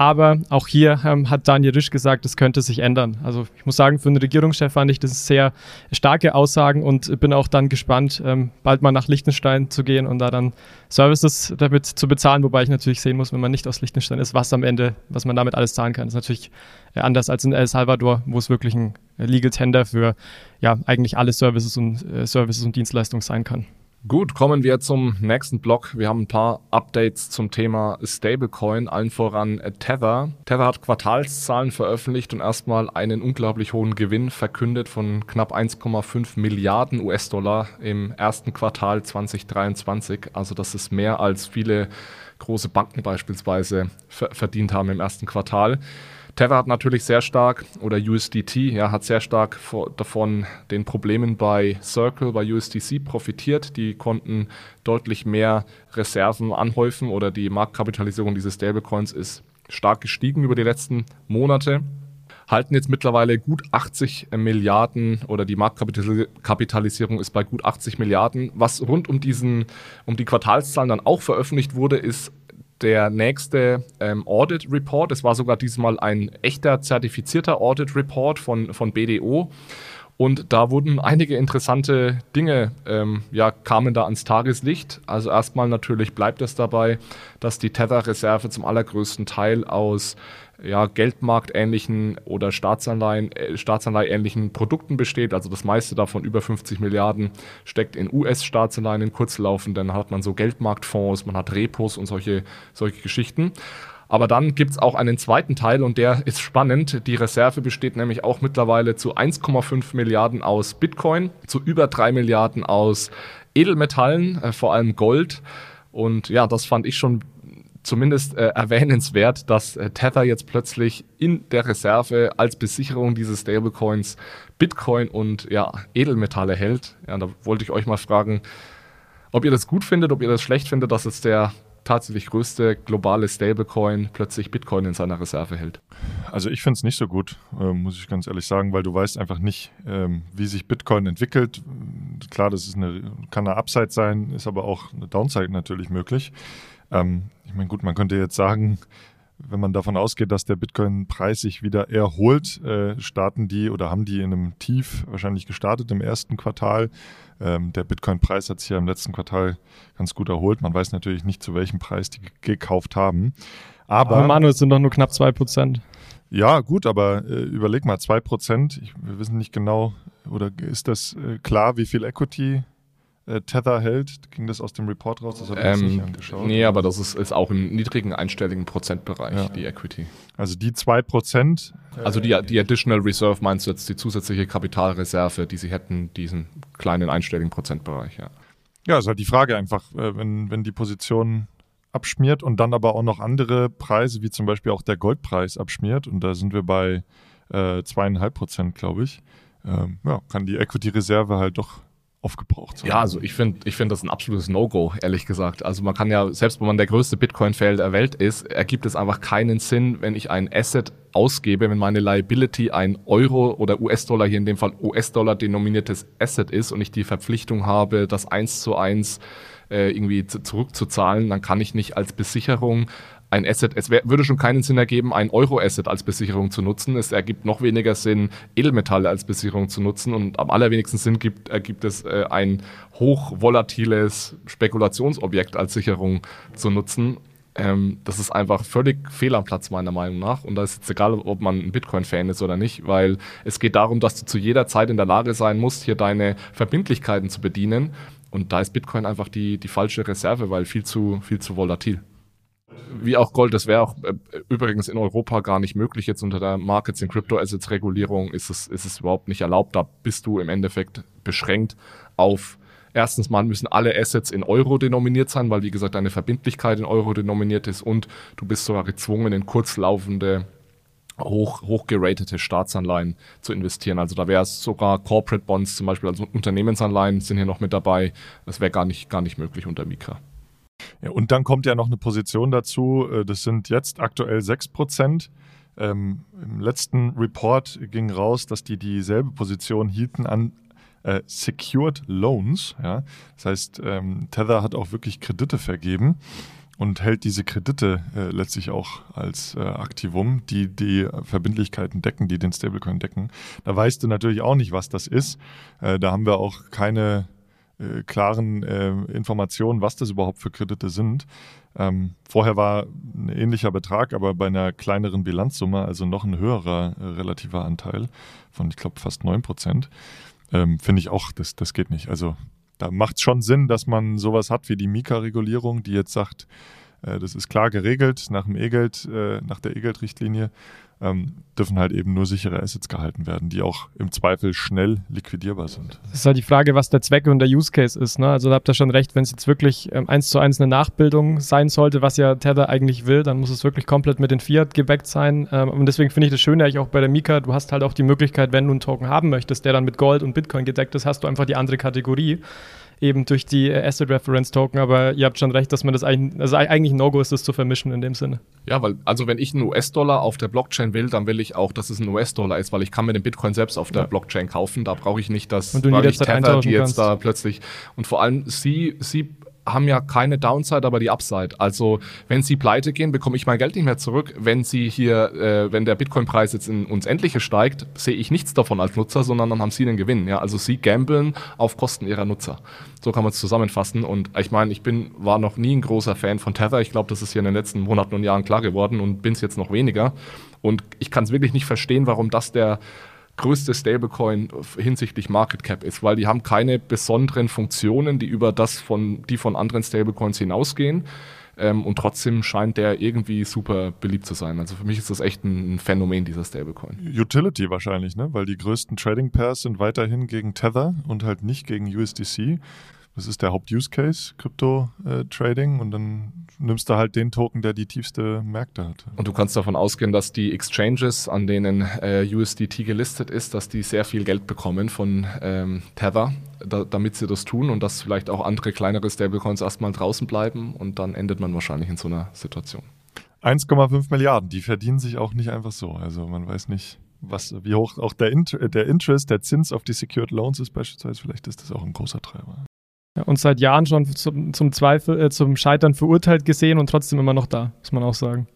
Aber auch hier ähm, hat Daniel Risch gesagt, es könnte sich ändern. Also ich muss sagen, für einen Regierungschef fand ich das sehr starke Aussagen und bin auch dann gespannt, ähm, bald mal nach Liechtenstein zu gehen und da dann Services damit zu bezahlen, wobei ich natürlich sehen muss, wenn man nicht aus Liechtenstein ist, was am Ende, was man damit alles zahlen kann. Das ist natürlich äh, anders als in El Salvador, wo es wirklich ein Legal Tender für ja eigentlich alle Services und äh, Services und Dienstleistungen sein kann. Gut, kommen wir zum nächsten Block. Wir haben ein paar Updates zum Thema Stablecoin, allen voran Tether. Tether hat Quartalszahlen veröffentlicht und erstmal einen unglaublich hohen Gewinn verkündet von knapp 1,5 Milliarden US-Dollar im ersten Quartal 2023. Also das ist mehr als viele große Banken beispielsweise verdient haben im ersten Quartal. Tether hat natürlich sehr stark, oder USDT, ja, hat sehr stark davon den Problemen bei Circle, bei USDC profitiert. Die konnten deutlich mehr Reserven anhäufen oder die Marktkapitalisierung dieses Stablecoins ist stark gestiegen über die letzten Monate halten jetzt mittlerweile gut 80 Milliarden oder die Marktkapitalisierung ist bei gut 80 Milliarden. Was rund um diesen, um die Quartalszahlen dann auch veröffentlicht wurde, ist der nächste ähm, Audit Report. Es war sogar diesmal ein echter zertifizierter Audit Report von, von BDO. Und da wurden einige interessante Dinge, ähm, ja, kamen da ans Tageslicht. Also erstmal natürlich bleibt es dabei, dass die Tether-Reserve zum allergrößten Teil aus ja, Geldmarktähnlichen oder Staatsanleihen, äh, Produkten besteht. Also das meiste davon, über 50 Milliarden, steckt in US-Staatsanleihen in kurzlaufenden. Dann hat man so Geldmarktfonds, man hat Repos und solche, solche Geschichten. Aber dann gibt es auch einen zweiten Teil und der ist spannend. Die Reserve besteht nämlich auch mittlerweile zu 1,5 Milliarden aus Bitcoin, zu über 3 Milliarden aus Edelmetallen, äh, vor allem Gold. Und ja, das fand ich schon zumindest äh, erwähnenswert, dass äh, Tether jetzt plötzlich in der Reserve als Besicherung dieses Stablecoins Bitcoin und ja, Edelmetalle hält. Ja, da wollte ich euch mal fragen, ob ihr das gut findet, ob ihr das schlecht findet, dass jetzt der tatsächlich größte globale Stablecoin plötzlich Bitcoin in seiner Reserve hält. Also ich finde es nicht so gut, äh, muss ich ganz ehrlich sagen, weil du weißt einfach nicht, ähm, wie sich Bitcoin entwickelt. Klar, das ist eine, kann eine Upside sein, ist aber auch eine Downside natürlich möglich. Ähm, ich meine, gut, man könnte jetzt sagen, wenn man davon ausgeht, dass der Bitcoin-Preis sich wieder erholt, äh, starten die oder haben die in einem Tief wahrscheinlich gestartet im ersten Quartal. Ähm, der Bitcoin-Preis hat sich ja im letzten Quartal ganz gut erholt. Man weiß natürlich nicht, zu welchem Preis die gekauft haben. Aber, Aber Manu, es sind doch nur knapp zwei Prozent. Ja, gut, aber äh, überleg mal, zwei Prozent. Wir wissen nicht genau, oder ist das äh, klar, wie viel Equity äh, Tether hält? Ging das aus dem Report raus? Das habe ich ähm, nicht angeschaut. Nee, aber das ist, ist auch im niedrigen einstelligen Prozentbereich, ja. die Equity. Also die 2%. Also die, die Additional Reserve meinst du jetzt die zusätzliche Kapitalreserve, die sie hätten, diesen kleinen einstelligen Prozentbereich, ja. Ja, ist halt die Frage einfach, äh, wenn, wenn die Position abschmiert und dann aber auch noch andere Preise, wie zum Beispiel auch der Goldpreis abschmiert, und da sind wir bei äh, zweieinhalb Prozent, glaube ich, ähm, ja, kann die Equity-Reserve halt doch aufgebraucht. Ja, also ich finde ich finde das ein absolutes No-Go, ehrlich gesagt. Also man kann ja, selbst wenn man der größte Bitcoin-Fail der Welt ist, ergibt es einfach keinen Sinn, wenn ich ein Asset ausgebe, wenn meine Liability ein Euro oder US-Dollar, hier in dem Fall US-Dollar denominiertes Asset ist und ich die Verpflichtung habe, das eins zu eins äh, irgendwie zurückzuzahlen, dann kann ich nicht als Besicherung ein Asset, es wär, würde schon keinen Sinn ergeben, ein Euro-Asset als Besicherung zu nutzen. Es ergibt noch weniger Sinn, Edelmetalle als Besicherung zu nutzen. Und am allerwenigsten Sinn gibt, ergibt es äh, ein hochvolatiles Spekulationsobjekt als Sicherung zu nutzen. Ähm, das ist einfach völlig fehl am Platz meiner Meinung nach. Und da ist jetzt egal, ob man ein Bitcoin-Fan ist oder nicht, weil es geht darum, dass du zu jeder Zeit in der Lage sein musst, hier deine Verbindlichkeiten zu bedienen. Und da ist Bitcoin einfach die, die falsche Reserve, weil viel zu, viel zu volatil wie auch Gold, das wäre auch äh, übrigens in Europa gar nicht möglich. Jetzt unter der Markets in Crypto Assets Regulierung ist es, ist es überhaupt nicht erlaubt. Da bist du im Endeffekt beschränkt auf Erstens mal müssen alle Assets in Euro denominiert sein, weil wie gesagt deine Verbindlichkeit in Euro denominiert ist und du bist sogar gezwungen in kurzlaufende hoch, hochgeratete Staatsanleihen zu investieren. Also da wäre es sogar Corporate Bonds zum Beispiel, also Unternehmensanleihen sind hier noch mit dabei. Das wäre gar nicht, gar nicht möglich unter Mika. Ja, und dann kommt ja noch eine Position dazu, äh, das sind jetzt aktuell 6 Prozent. Ähm, Im letzten Report ging raus, dass die dieselbe Position hielten an äh, Secured Loans. Ja? Das heißt, ähm, Tether hat auch wirklich Kredite vergeben und hält diese Kredite äh, letztlich auch als äh, Aktivum, die die Verbindlichkeiten decken, die den Stablecoin decken. Da weißt du natürlich auch nicht, was das ist. Äh, da haben wir auch keine äh, klaren äh, Informationen, was das überhaupt für Kredite sind. Ähm, vorher war ein ähnlicher Betrag, aber bei einer kleineren Bilanzsumme, also noch ein höherer äh, relativer Anteil von, ich glaube, fast 9 Prozent, ähm, finde ich auch, das, das geht nicht. Also da macht es schon Sinn, dass man sowas hat wie die Mika-Regulierung, die jetzt sagt, äh, das ist klar geregelt nach dem E-Geld, äh, nach der E-Geld-Richtlinie ähm, dürfen halt eben nur sichere Assets gehalten werden, die auch im Zweifel schnell liquidierbar sind. Das ist halt die Frage, was der Zweck und der Use Case ist. Ne? Also da habt ihr schon recht, wenn es jetzt wirklich ähm, eins zu eins eine Nachbildung sein sollte, was ja Tether eigentlich will, dann muss es wirklich komplett mit den Fiat gebackt sein. Ähm, und deswegen finde ich das Schöne eigentlich auch bei der Mika, du hast halt auch die Möglichkeit, wenn du einen Token haben möchtest, der dann mit Gold und Bitcoin gedeckt ist, hast du einfach die andere Kategorie eben durch die äh, Asset Reference Token. Aber ihr habt schon recht, dass man das eigentlich, also eigentlich ein No-Go ist, das zu vermischen in dem Sinne. Ja, weil, also wenn ich einen US-Dollar auf der Blockchain will, dann will ich auch, dass es ein US-Dollar ist, weil ich kann mir den Bitcoin selbst auf der ja. Blockchain kaufen. Da brauche ich nicht das, und du ich Tether, die jetzt kannst. da plötzlich. Und vor allem, sie, sie haben ja keine Downside, aber die Upside. Also wenn sie pleite gehen, bekomme ich mein Geld nicht mehr zurück. Wenn sie hier, äh, wenn der Bitcoin-Preis jetzt in uns Endliche steigt, sehe ich nichts davon als Nutzer, sondern dann haben sie den Gewinn. Ja, also sie gambeln auf Kosten ihrer Nutzer. So kann man es zusammenfassen. Und ich meine, ich bin war noch nie ein großer Fan von Tether. Ich glaube, das ist hier in den letzten Monaten und Jahren klar geworden und bin es jetzt noch weniger. Und ich kann es wirklich nicht verstehen, warum das der größte Stablecoin hinsichtlich Market Cap ist, weil die haben keine besonderen Funktionen, die über das von, die von anderen Stablecoins hinausgehen. Ähm, und trotzdem scheint der irgendwie super beliebt zu sein. Also für mich ist das echt ein, Phänomen, dieser Stablecoin. Utility wahrscheinlich, ne? Weil die größten Trading Pairs sind weiterhin gegen Tether und halt nicht gegen USDC. Was ist der Haupt-Use-Case, Krypto-Trading und dann nimmst du halt den Token, der die tiefste Märkte hat. Und du kannst davon ausgehen, dass die Exchanges, an denen äh, USDT gelistet ist, dass die sehr viel Geld bekommen von ähm, Tether, da, damit sie das tun und dass vielleicht auch andere kleinere Stablecoins erstmal draußen bleiben und dann endet man wahrscheinlich in so einer Situation. 1,5 Milliarden, die verdienen sich auch nicht einfach so. Also man weiß nicht, was, wie hoch auch der, Int der Interest, der Zins auf die Secured Loans ist beispielsweise. Vielleicht ist das auch ein großer Treiber. Und seit Jahren schon zum, zum Zweifel, äh, zum Scheitern verurteilt gesehen und trotzdem immer noch da, muss man auch sagen.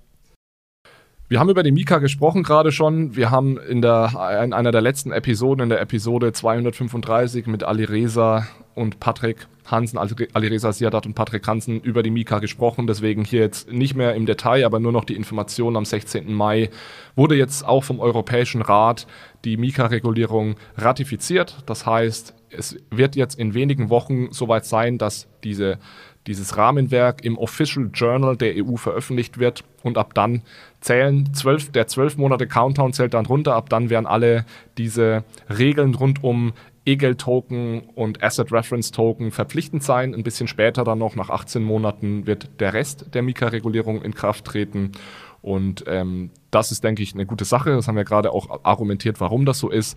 Wir haben über die Mika gesprochen gerade schon. Wir haben in, der, in einer der letzten Episoden, in der Episode 235 mit Ali Reza und Patrick Hansen, also Alireza Siadat und Patrick Hansen über die Mika gesprochen. Deswegen hier jetzt nicht mehr im Detail, aber nur noch die Information am 16. Mai wurde jetzt auch vom Europäischen Rat die Mika-Regulierung ratifiziert. Das heißt, es wird jetzt in wenigen Wochen soweit sein, dass diese, dieses Rahmenwerk im Official Journal der EU veröffentlicht wird und ab dann zählen zwölf, der zwölf Monate Countdown zählt dann runter, ab dann werden alle diese Regeln rund um E-Geld-Token und Asset Reference Token verpflichtend sein. Ein bisschen später dann noch, nach 18 Monaten, wird der Rest der Mika-Regulierung in Kraft treten. Und ähm, das ist, denke ich, eine gute Sache. Das haben wir gerade auch argumentiert, warum das so ist.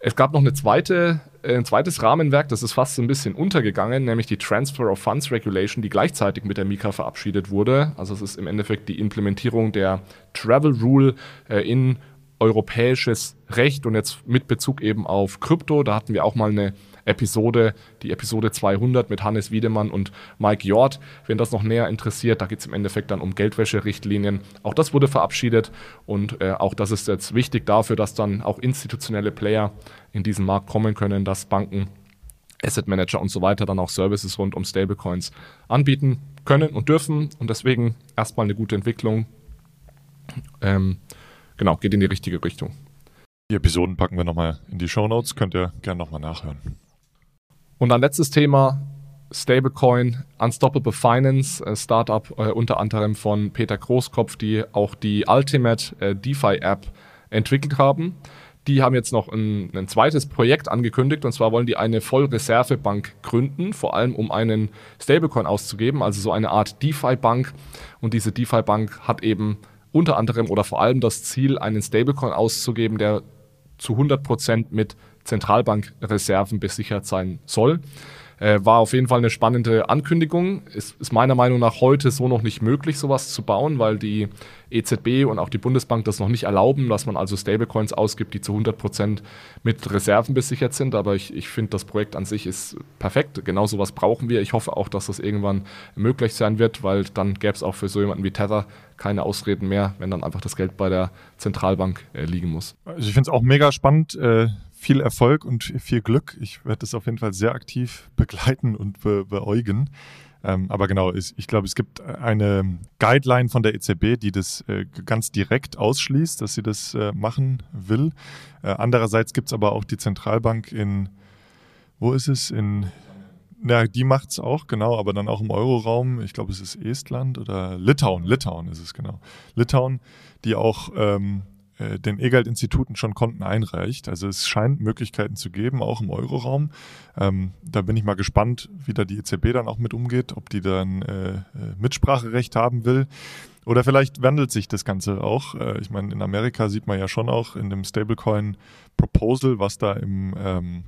Es gab noch eine zweite, ein zweites Rahmenwerk, das ist fast so ein bisschen untergegangen, nämlich die Transfer of Funds Regulation, die gleichzeitig mit der Mika verabschiedet wurde. Also es ist im Endeffekt die Implementierung der Travel Rule äh, in europäisches Recht und jetzt mit Bezug eben auf Krypto. Da hatten wir auch mal eine Episode, die Episode 200 mit Hannes Wiedemann und Mike Jord. Wenn das noch näher interessiert, da geht es im Endeffekt dann um Geldwäscherichtlinien. Auch das wurde verabschiedet und äh, auch das ist jetzt wichtig dafür, dass dann auch institutionelle Player in diesen Markt kommen können, dass Banken, Asset Manager und so weiter dann auch Services rund um Stablecoins anbieten können und dürfen und deswegen erstmal eine gute Entwicklung. Ähm, genau, geht in die richtige Richtung. Die Episoden packen wir nochmal in die Show Notes, könnt ihr gerne nochmal nachhören. Und dann letztes Thema, Stablecoin, Unstoppable Finance, Startup äh, unter anderem von Peter Großkopf, die auch die Ultimate äh, DeFi App entwickelt haben. Die haben jetzt noch ein, ein, zweites Projekt angekündigt und zwar wollen die eine Vollreservebank gründen, vor allem um einen Stablecoin auszugeben, also so eine Art DeFi-Bank. Und diese DeFi-Bank hat eben unter anderem oder vor allem das Ziel, einen Stablecoin auszugeben, der zu 100% mit Zentralbankreserven besichert sein soll. Äh, war auf jeden Fall eine spannende Ankündigung. Ist, ist meiner Meinung nach heute so noch nicht möglich, sowas zu bauen, weil die EZB und auch die Bundesbank das noch nicht erlauben, dass man also Stablecoins ausgibt, die zu 100 Prozent mit Reserven besichert sind. Aber ich, ich finde, das Projekt an sich ist perfekt. Genau sowas brauchen wir. Ich hoffe auch, dass das irgendwann möglich sein wird, weil dann gäbe es auch für so jemanden wie Tether keine Ausreden mehr, wenn dann einfach das Geld bei der Zentralbank äh, liegen muss. Also ich finde es auch mega spannend. Äh viel Erfolg und viel Glück. Ich werde das auf jeden Fall sehr aktiv [LAUGHS] begleiten und be beäugen. Ähm, aber genau, ich, ich glaube, es gibt eine Guideline von der EZB, die das äh, ganz direkt ausschließt, dass sie das äh, machen will. Äh, andererseits gibt es aber auch die Zentralbank in, wo ist es? In, ja, die macht es auch, genau, aber dann auch im Euroraum. Ich glaube, es ist Estland oder Litauen. Litauen ist es, genau. Litauen, die auch ähm, äh, den E-Geld-Instituten schon Konten einreicht. Also es scheint Möglichkeiten zu geben, auch im Euroraum. Ähm, da bin ich mal gespannt, wie da die EZB dann auch mit umgeht, ob die dann äh, äh, Mitspracherecht haben will. Oder vielleicht wandelt sich das Ganze auch. Äh, ich meine, in Amerika sieht man ja schon auch in dem Stablecoin-Proposal, was da im, ähm,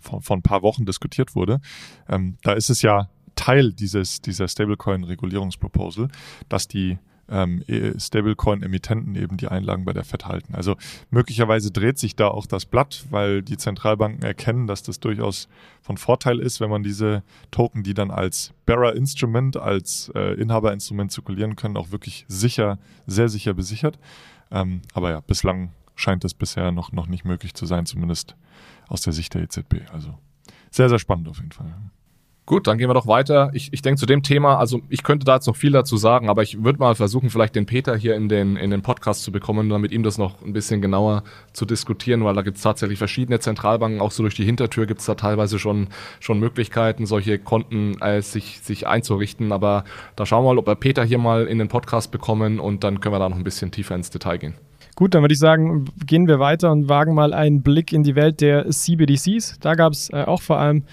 vor, vor ein paar Wochen diskutiert wurde. Ähm, da ist es ja Teil dieses, dieser Stablecoin-Regulierungsproposal, dass die ähm, e, Stablecoin-Emittenten eben die Einlagen bei der Fed halten. Also möglicherweise dreht sich da auch das Blatt, weil die Zentralbanken erkennen, dass das durchaus von Vorteil ist, wenn man diese Token, die dann als Bearer-Instrument, als äh, Inhaberinstrument zirkulieren können, auch wirklich sicher, sehr sicher besichert. Ähm, aber ja, bislang scheint das bisher noch, noch nicht möglich zu sein, zumindest aus der Sicht der EZB. Also sehr, sehr spannend auf jeden Fall. Gut, dann gehen wir doch weiter. Ich, ich denke zu dem Thema, also ich könnte da jetzt noch viel dazu sagen, aber ich würde mal versuchen, vielleicht den Peter hier in den, in den Podcast zu bekommen, damit ihm das noch ein bisschen genauer zu diskutieren, weil da gibt es tatsächlich verschiedene Zentralbanken, auch so durch die Hintertür gibt es da teilweise schon, schon Möglichkeiten, solche Konten äh, sich, sich einzurichten. Aber da schauen wir mal, ob wir Peter hier mal in den Podcast bekommen und dann können wir da noch ein bisschen tiefer ins Detail gehen. Gut, dann würde ich sagen, gehen wir weiter und wagen mal einen Blick in die Welt der CBDCs. Da gab es äh, auch vor allem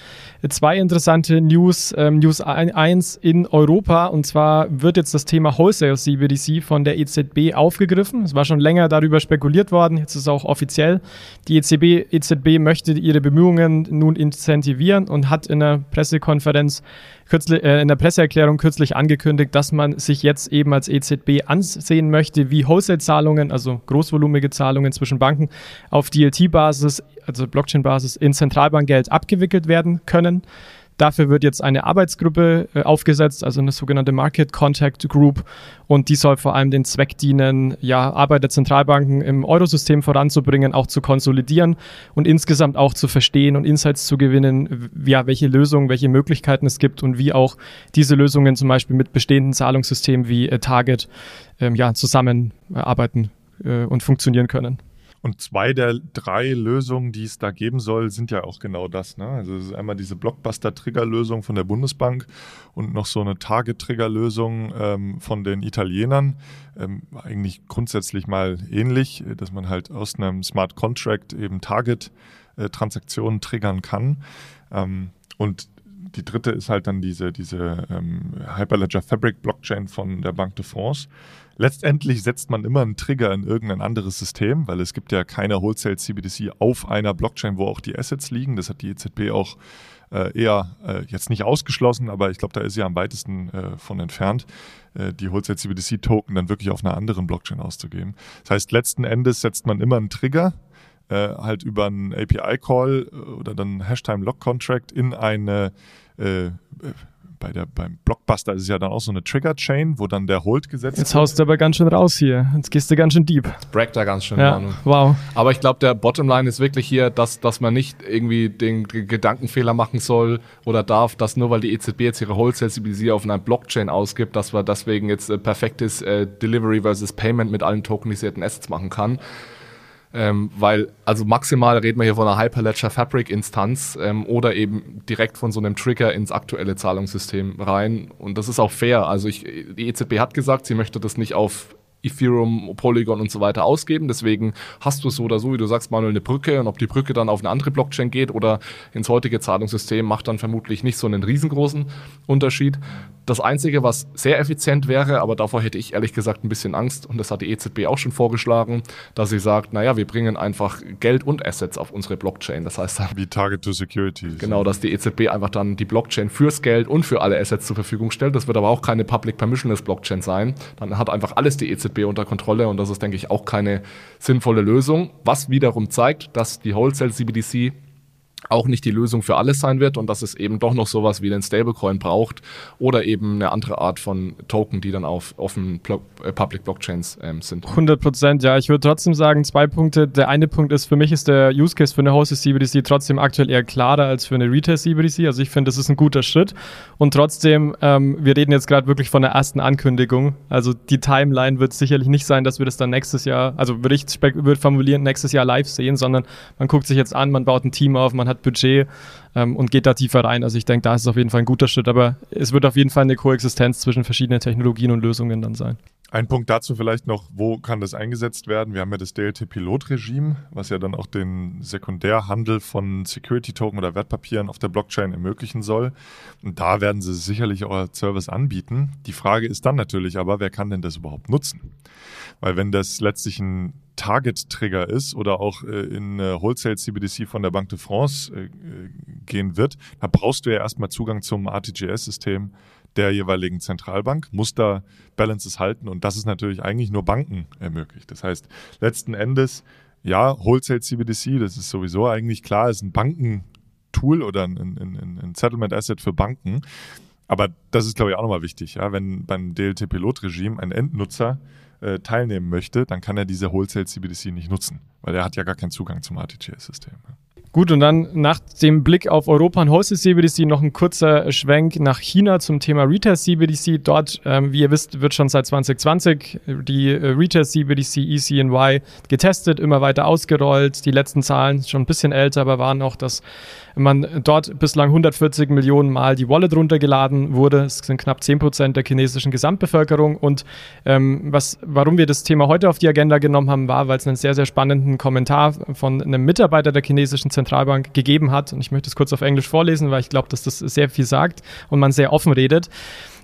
zwei interessante News. Ähm, News 1 in Europa und zwar wird jetzt das Thema Wholesale CBDC von der EZB aufgegriffen. Es war schon länger darüber spekuliert worden, jetzt ist es auch offiziell. Die EZB, EZB möchte ihre Bemühungen nun incentivieren und hat in einer Pressekonferenz kürzlich, äh, in der Presseerklärung kürzlich angekündigt, dass man sich jetzt eben als EZB ansehen möchte, wie Wholesale-Zahlungen, also großvolumige Zahlungen zwischen Banken auf DLT-Basis, also Blockchain-Basis in Zentralbankgeld abgewickelt werden können. Dafür wird jetzt eine Arbeitsgruppe äh, aufgesetzt, also eine sogenannte Market Contact Group. Und die soll vor allem den Zweck dienen, ja, Arbeit der Zentralbanken im Eurosystem voranzubringen, auch zu konsolidieren und insgesamt auch zu verstehen und Insights zu gewinnen, ja, welche Lösungen, welche Möglichkeiten es gibt und wie auch diese Lösungen zum Beispiel mit bestehenden Zahlungssystemen wie äh, Target ähm, ja, zusammenarbeiten äh, und funktionieren können. Und zwei der drei Lösungen, die es da geben soll, sind ja auch genau das. Ne? Also es ist einmal diese Blockbuster-Trigger-Lösung von der Bundesbank und noch so eine Target-Trigger-Lösung ähm, von den Italienern. Ähm, eigentlich grundsätzlich mal ähnlich, dass man halt aus einem Smart Contract eben Target-Transaktionen triggern kann. Ähm, und die dritte ist halt dann diese, diese ähm, Hyperledger Fabric Blockchain von der Banque de France. Letztendlich setzt man immer einen Trigger in irgendein anderes System, weil es gibt ja keine Wholesale CBDC auf einer Blockchain, wo auch die Assets liegen. Das hat die EZB auch äh, eher äh, jetzt nicht ausgeschlossen, aber ich glaube, da ist sie am weitesten äh, von entfernt, äh, die Wholesale CBDC Token dann wirklich auf einer anderen Blockchain auszugeben. Das heißt, letzten Endes setzt man immer einen Trigger, äh, halt über einen API-Call äh, oder dann Hashtime-Lock-Contract in eine bei der, beim Blockbuster ist es ja dann auch so eine Trigger-Chain, wo dann der Hold gesetzt Jetzt haust du aber ganz schön raus hier. Jetzt gehst du ganz schön deep. Jetzt braggt da ganz schön. Ja, wow. Aber ich glaube, der Bottomline ist wirklich hier, dass, dass man nicht irgendwie den Gedankenfehler machen soll oder darf, dass nur weil die EZB jetzt ihre Wholesale-CBDC auf einer Blockchain ausgibt, dass man deswegen jetzt äh, perfektes äh, Delivery versus Payment mit allen tokenisierten Assets machen kann. Ähm, weil, also maximal reden wir hier von einer Hyperledger Fabric Instanz ähm, oder eben direkt von so einem Trigger ins aktuelle Zahlungssystem rein. Und das ist auch fair. Also ich, die EZB hat gesagt, sie möchte das nicht auf Ethereum, Polygon und so weiter ausgeben. Deswegen hast du so oder so, wie du sagst, Manuel, eine Brücke. Und ob die Brücke dann auf eine andere Blockchain geht oder ins heutige Zahlungssystem, macht dann vermutlich nicht so einen riesengroßen Unterschied. Das Einzige, was sehr effizient wäre, aber davor hätte ich ehrlich gesagt ein bisschen Angst, und das hat die EZB auch schon vorgeschlagen, dass sie sagt, naja, wir bringen einfach Geld und Assets auf unsere Blockchain. Das heißt Wie Target to Security. Genau, dass die EZB einfach dann die Blockchain fürs Geld und für alle Assets zur Verfügung stellt. Das wird aber auch keine Public Permissionless Blockchain sein. Dann hat einfach alles die EZB unter Kontrolle und das ist, denke ich, auch keine sinnvolle Lösung. Was wiederum zeigt, dass die Wholesale CBDC auch nicht die Lösung für alles sein wird und dass es eben doch noch sowas wie den Stablecoin braucht oder eben eine andere Art von Token, die dann auf offenen äh, Public Blockchains ähm, sind. 100 Prozent, ja. Ich würde trotzdem sagen, zwei Punkte. Der eine Punkt ist, für mich ist der Use Case für eine Hosted CBDC trotzdem aktuell eher klarer als für eine Retail CBDC. Also ich finde, das ist ein guter Schritt. Und trotzdem, ähm, wir reden jetzt gerade wirklich von der ersten Ankündigung. Also die Timeline wird sicherlich nicht sein, dass wir das dann nächstes Jahr, also würde ich würde formulieren, nächstes Jahr live sehen, sondern man guckt sich jetzt an, man baut ein Team auf, man hat Budget ähm, und geht da tiefer rein. Also ich denke, da ist es auf jeden Fall ein guter Schritt, aber es wird auf jeden Fall eine Koexistenz zwischen verschiedenen Technologien und Lösungen dann sein. Ein Punkt dazu vielleicht noch, wo kann das eingesetzt werden? Wir haben ja das DLT-Pilotregime, was ja dann auch den Sekundärhandel von Security-Token oder Wertpapieren auf der Blockchain ermöglichen soll. Und da werden sie sicherlich als Service anbieten. Die Frage ist dann natürlich aber, wer kann denn das überhaupt nutzen? Weil wenn das letztlich ein Target-Trigger ist oder auch äh, in äh, Wholesale CBDC von der Banque de France äh, gehen wird, da brauchst du ja erstmal Zugang zum RTGS-System der jeweiligen Zentralbank, muss da Balances halten und das ist natürlich eigentlich nur Banken ermöglicht. Das heißt, letzten Endes, ja, Wholesale CBDC, das ist sowieso eigentlich klar, ist ein Bankentool oder ein, ein, ein Settlement Asset für Banken. Aber das ist, glaube ich, auch nochmal wichtig. Ja? Wenn beim DLT-Pilotregime ein Endnutzer äh, teilnehmen möchte, dann kann er diese Wholesale CBDC nicht nutzen, weil er hat ja gar keinen Zugang zum RTGS-System. Gut, und dann nach dem Blick auf Europa und Hosted CBDC noch ein kurzer Schwenk nach China zum Thema Retail CBDC. Dort, ähm, wie ihr wisst, wird schon seit 2020 die äh, Retail CBDC ECNY getestet, immer weiter ausgerollt. Die letzten Zahlen schon ein bisschen älter, aber waren auch, dass man dort bislang 140 Millionen Mal die Wallet runtergeladen wurde. Es sind knapp 10 Prozent der chinesischen Gesamtbevölkerung. Und ähm, was, warum wir das Thema heute auf die Agenda genommen haben, war, weil es einen sehr, sehr spannenden Kommentar von einem Mitarbeiter der chinesischen Zentralbank gegeben hat. Und ich möchte es kurz auf Englisch vorlesen, weil ich glaube, dass das sehr viel sagt und man sehr offen redet.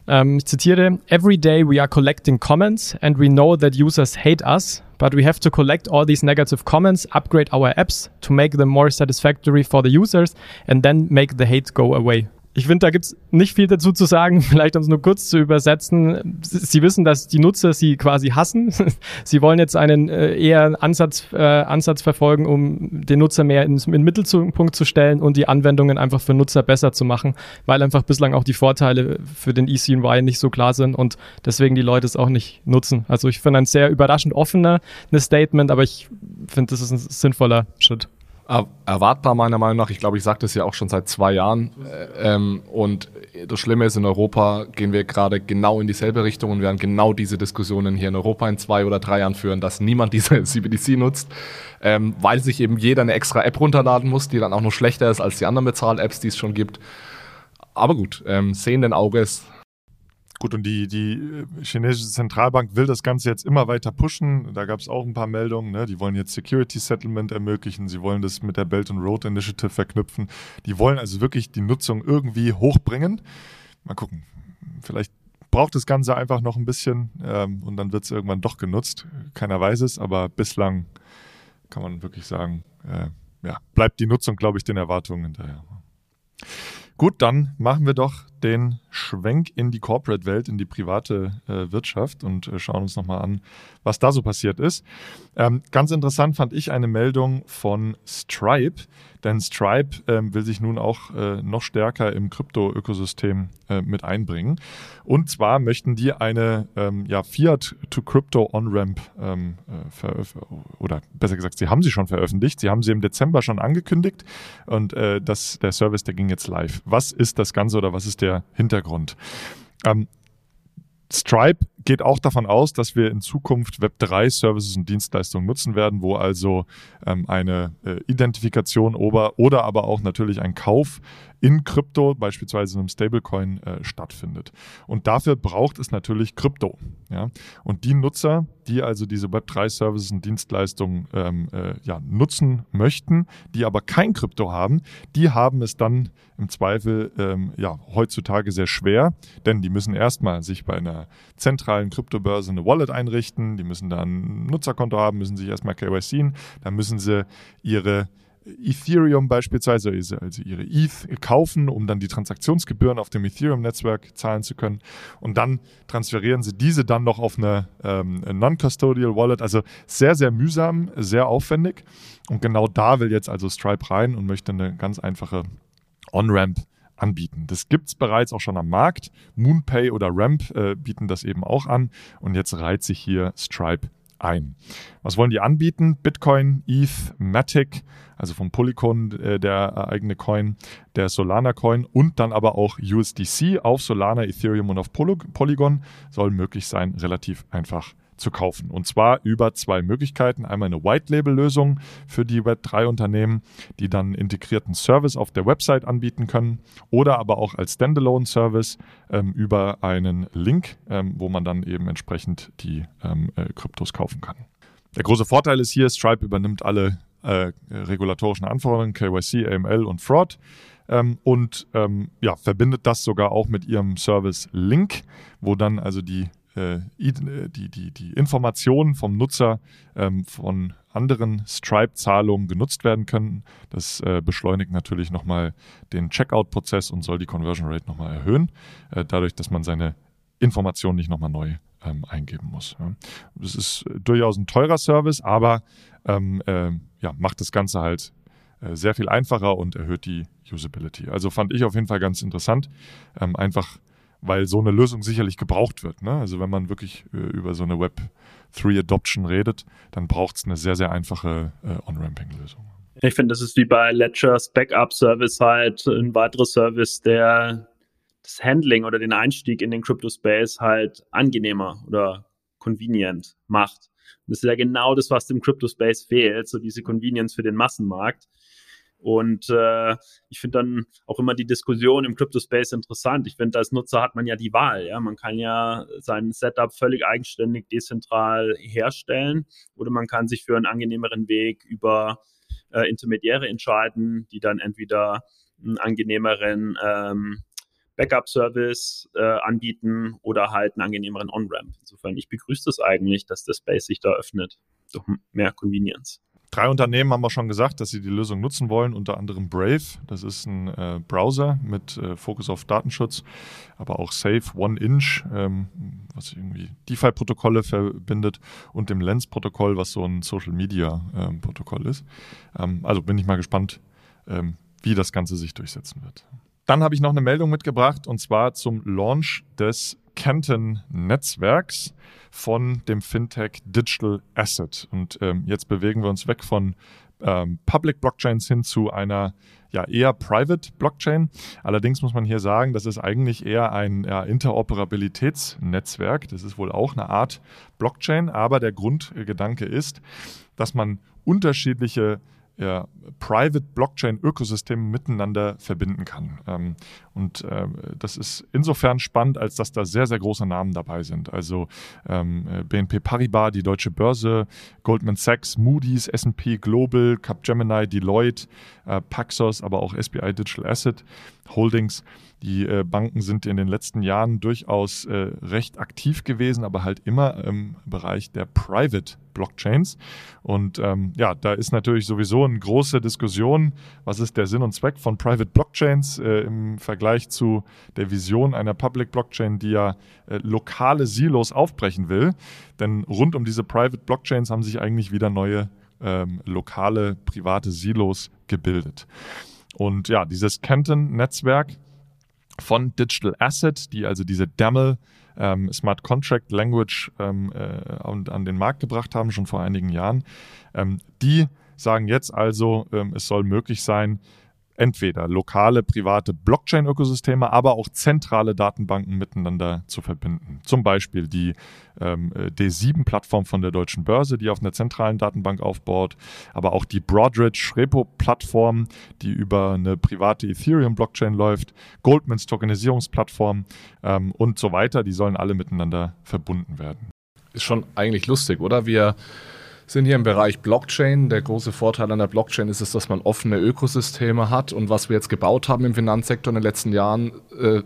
Um, ich zitiere, Every day we are collecting comments and we know that users hate us, but we have to collect all these negative comments, upgrade our apps to make them more satisfactory for the users and then make the hate go away. Ich finde, da gibt es nicht viel dazu zu sagen. [LAUGHS] Vielleicht, um es nur kurz zu übersetzen. Sie wissen, dass die Nutzer sie quasi hassen. [LAUGHS] Sie wollen jetzt einen äh, eher Ansatz, äh, Ansatz verfolgen, um den Nutzer mehr in, in den Mittelpunkt zu stellen und die Anwendungen einfach für Nutzer besser zu machen, weil einfach bislang auch die Vorteile für den ECNY nicht so klar sind und deswegen die Leute es auch nicht nutzen. Also ich finde ein sehr überraschend offener Statement, aber ich finde, das ist ein sinnvoller Schritt erwartbar meiner Meinung nach. Ich glaube, ich sage das ja auch schon seit zwei Jahren. Äh, ähm, und das Schlimme ist, in Europa gehen wir gerade genau in dieselbe Richtung und werden genau diese Diskussionen hier in Europa in zwei oder drei Jahren führen, dass niemand diese [LAUGHS] CBDC nutzt, ähm, weil sich eben jeder eine extra App runterladen muss, die dann auch noch schlechter ist als die anderen Bezahl-Apps, die es schon gibt. Aber gut, ähm, sehenden Auges Gut, und die, die äh, chinesische Zentralbank will das Ganze jetzt immer weiter pushen. Da gab es auch ein paar Meldungen. Ne? Die wollen jetzt Security Settlement ermöglichen. Sie wollen das mit der Belt and Road Initiative verknüpfen. Die wollen also wirklich die Nutzung irgendwie hochbringen. Mal gucken. Vielleicht braucht das Ganze einfach noch ein bisschen ähm, und dann wird es irgendwann doch genutzt. Keiner weiß es, aber bislang kann man wirklich sagen, äh, ja, bleibt die Nutzung, glaube ich, den Erwartungen hinterher. Gut, dann machen wir doch den Schwenk in die Corporate-Welt, in die private äh, Wirtschaft und äh, schauen uns nochmal an, was da so passiert ist. Ähm, ganz interessant fand ich eine Meldung von Stripe, denn Stripe ähm, will sich nun auch äh, noch stärker im Krypto-Ökosystem äh, mit einbringen. Und zwar möchten die eine ähm, ja, Fiat-to-Crypto-On-Ramp ähm, äh, oder besser gesagt, sie haben sie schon veröffentlicht. Sie haben sie im Dezember schon angekündigt und äh, das, der Service, der ging jetzt live. Was ist das Ganze oder was ist der der Hintergrund. Ähm, Stripe geht auch davon aus, dass wir in Zukunft Web3-Services und Dienstleistungen nutzen werden, wo also ähm, eine äh, Identifikation oder, oder aber auch natürlich ein Kauf in Krypto, beispielsweise in einem Stablecoin, äh, stattfindet. Und dafür braucht es natürlich Krypto. Ja? Und die Nutzer, die also diese Web3-Services und Dienstleistungen ähm, äh, ja, nutzen möchten, die aber kein Krypto haben, die haben es dann im Zweifel ähm, ja, heutzutage sehr schwer, denn die müssen erstmal sich bei einer zentralen Kryptobörse eine Wallet einrichten, die müssen dann ein Nutzerkonto haben, müssen sich erstmal KYCen, dann müssen sie ihre Ethereum beispielsweise, also ihre ETH kaufen, um dann die Transaktionsgebühren auf dem Ethereum-Netzwerk zahlen zu können. Und dann transferieren sie diese dann noch auf eine ähm, Non-Custodial Wallet. Also sehr, sehr mühsam, sehr aufwendig. Und genau da will jetzt also Stripe rein und möchte eine ganz einfache On-Ramp anbieten. Das gibt es bereits auch schon am Markt. MoonPay oder Ramp äh, bieten das eben auch an. Und jetzt reiht sich hier Stripe ein. Was wollen die anbieten? Bitcoin, ETH, Matic, also vom Polygon äh, der eigene Coin, der Solana Coin und dann aber auch USDC auf Solana, Ethereum und auf Polygon soll möglich sein, relativ einfach zu kaufen. Und zwar über zwei Möglichkeiten. Einmal eine White-Label-Lösung für die Web3-Unternehmen, die dann integrierten Service auf der Website anbieten können oder aber auch als Standalone-Service ähm, über einen Link, ähm, wo man dann eben entsprechend die ähm, äh, Kryptos kaufen kann. Der große Vorteil ist hier, Stripe übernimmt alle äh, regulatorischen Anforderungen, KYC, AML und Fraud. Ähm, und ähm, ja, verbindet das sogar auch mit ihrem Service Link, wo dann also die äh, äh, die, die, die Informationen vom Nutzer ähm, von anderen Stripe-Zahlungen genutzt werden können. Das äh, beschleunigt natürlich nochmal den Checkout-Prozess und soll die Conversion Rate nochmal erhöhen, äh, dadurch, dass man seine Informationen nicht nochmal neu ähm, eingeben muss. Ja. Das ist durchaus ein teurer Service, aber ähm, äh, ja, macht das Ganze halt äh, sehr viel einfacher und erhöht die Usability. Also fand ich auf jeden Fall ganz interessant. Ähm, einfach weil so eine Lösung sicherlich gebraucht wird. Ne? Also wenn man wirklich äh, über so eine Web 3 Adoption redet, dann braucht es eine sehr, sehr einfache äh, On-Ramping-Lösung. Ich finde, das ist wie bei Ledgers Backup Service halt ein weiterer Service, der das Handling oder den Einstieg in den Crypto Space halt angenehmer oder convenient macht. Und das ist ja genau das, was dem Crypto Space fehlt, so diese Convenience für den Massenmarkt. Und äh, ich finde dann auch immer die Diskussion im Crypto Space interessant. Ich finde, als Nutzer hat man ja die Wahl. Ja, man kann ja sein Setup völlig eigenständig dezentral herstellen oder man kann sich für einen angenehmeren Weg über äh, Intermediäre entscheiden, die dann entweder einen angenehmeren ähm, Backup-Service äh, anbieten oder halt einen angenehmeren On-Ramp. Insofern, ich begrüße das eigentlich, dass der Space sich da öffnet durch mehr Convenience. Drei Unternehmen haben wir schon gesagt, dass sie die Lösung nutzen wollen, unter anderem Brave. Das ist ein äh, Browser mit äh, Fokus auf Datenschutz, aber auch Safe, One Inch, ähm, was irgendwie DeFi-Protokolle verbindet und dem Lens-Protokoll, was so ein Social-Media-Protokoll ähm, ist. Ähm, also bin ich mal gespannt, ähm, wie das Ganze sich durchsetzen wird. Dann habe ich noch eine Meldung mitgebracht und zwar zum Launch des Kenton-Netzwerks von dem Fintech Digital Asset. Und ähm, jetzt bewegen wir uns weg von ähm, Public Blockchains hin zu einer ja eher Private Blockchain. Allerdings muss man hier sagen, das ist eigentlich eher ein ja, Interoperabilitätsnetzwerk. Das ist wohl auch eine Art Blockchain, aber der Grundgedanke ist, dass man unterschiedliche ja, Private Blockchain-Ökosysteme miteinander verbinden kann. Ähm, und ähm, das ist insofern spannend, als dass da sehr, sehr große Namen dabei sind. Also ähm, BNP Paribas, die Deutsche Börse, Goldman Sachs, Moody's, S&P Global, Capgemini, Deloitte, äh, Paxos, aber auch SBI Digital Asset Holdings. Die äh, Banken sind in den letzten Jahren durchaus äh, recht aktiv gewesen, aber halt immer im Bereich der Private Blockchains. Und ähm, ja, da ist natürlich sowieso eine große Diskussion, was ist der Sinn und Zweck von Private Blockchains äh, im Vergleich zu der Vision einer Public Blockchain, die ja äh, lokale Silos aufbrechen will. Denn rund um diese Private Blockchains haben sich eigentlich wieder neue ähm, lokale private Silos gebildet. Und ja, dieses Canton-Netzwerk von Digital Asset, die also diese DAML ähm, Smart Contract Language ähm, äh, an den Markt gebracht haben, schon vor einigen Jahren. Ähm, die sagen jetzt also, ähm, es soll möglich sein, entweder lokale, private Blockchain-Ökosysteme, aber auch zentrale Datenbanken miteinander zu verbinden. Zum Beispiel die ähm, D7-Plattform von der Deutschen Börse, die auf einer zentralen Datenbank aufbaut, aber auch die Broadridge Repo-Plattform, die über eine private Ethereum-Blockchain läuft, Goldmans Tokenisierungsplattform ähm, und so weiter. Die sollen alle miteinander verbunden werden. Ist schon eigentlich lustig, oder? Wir sind hier im Bereich Blockchain. Der große Vorteil an der Blockchain ist es, dass man offene Ökosysteme hat. Und was wir jetzt gebaut haben im Finanzsektor in den letzten Jahren, äh,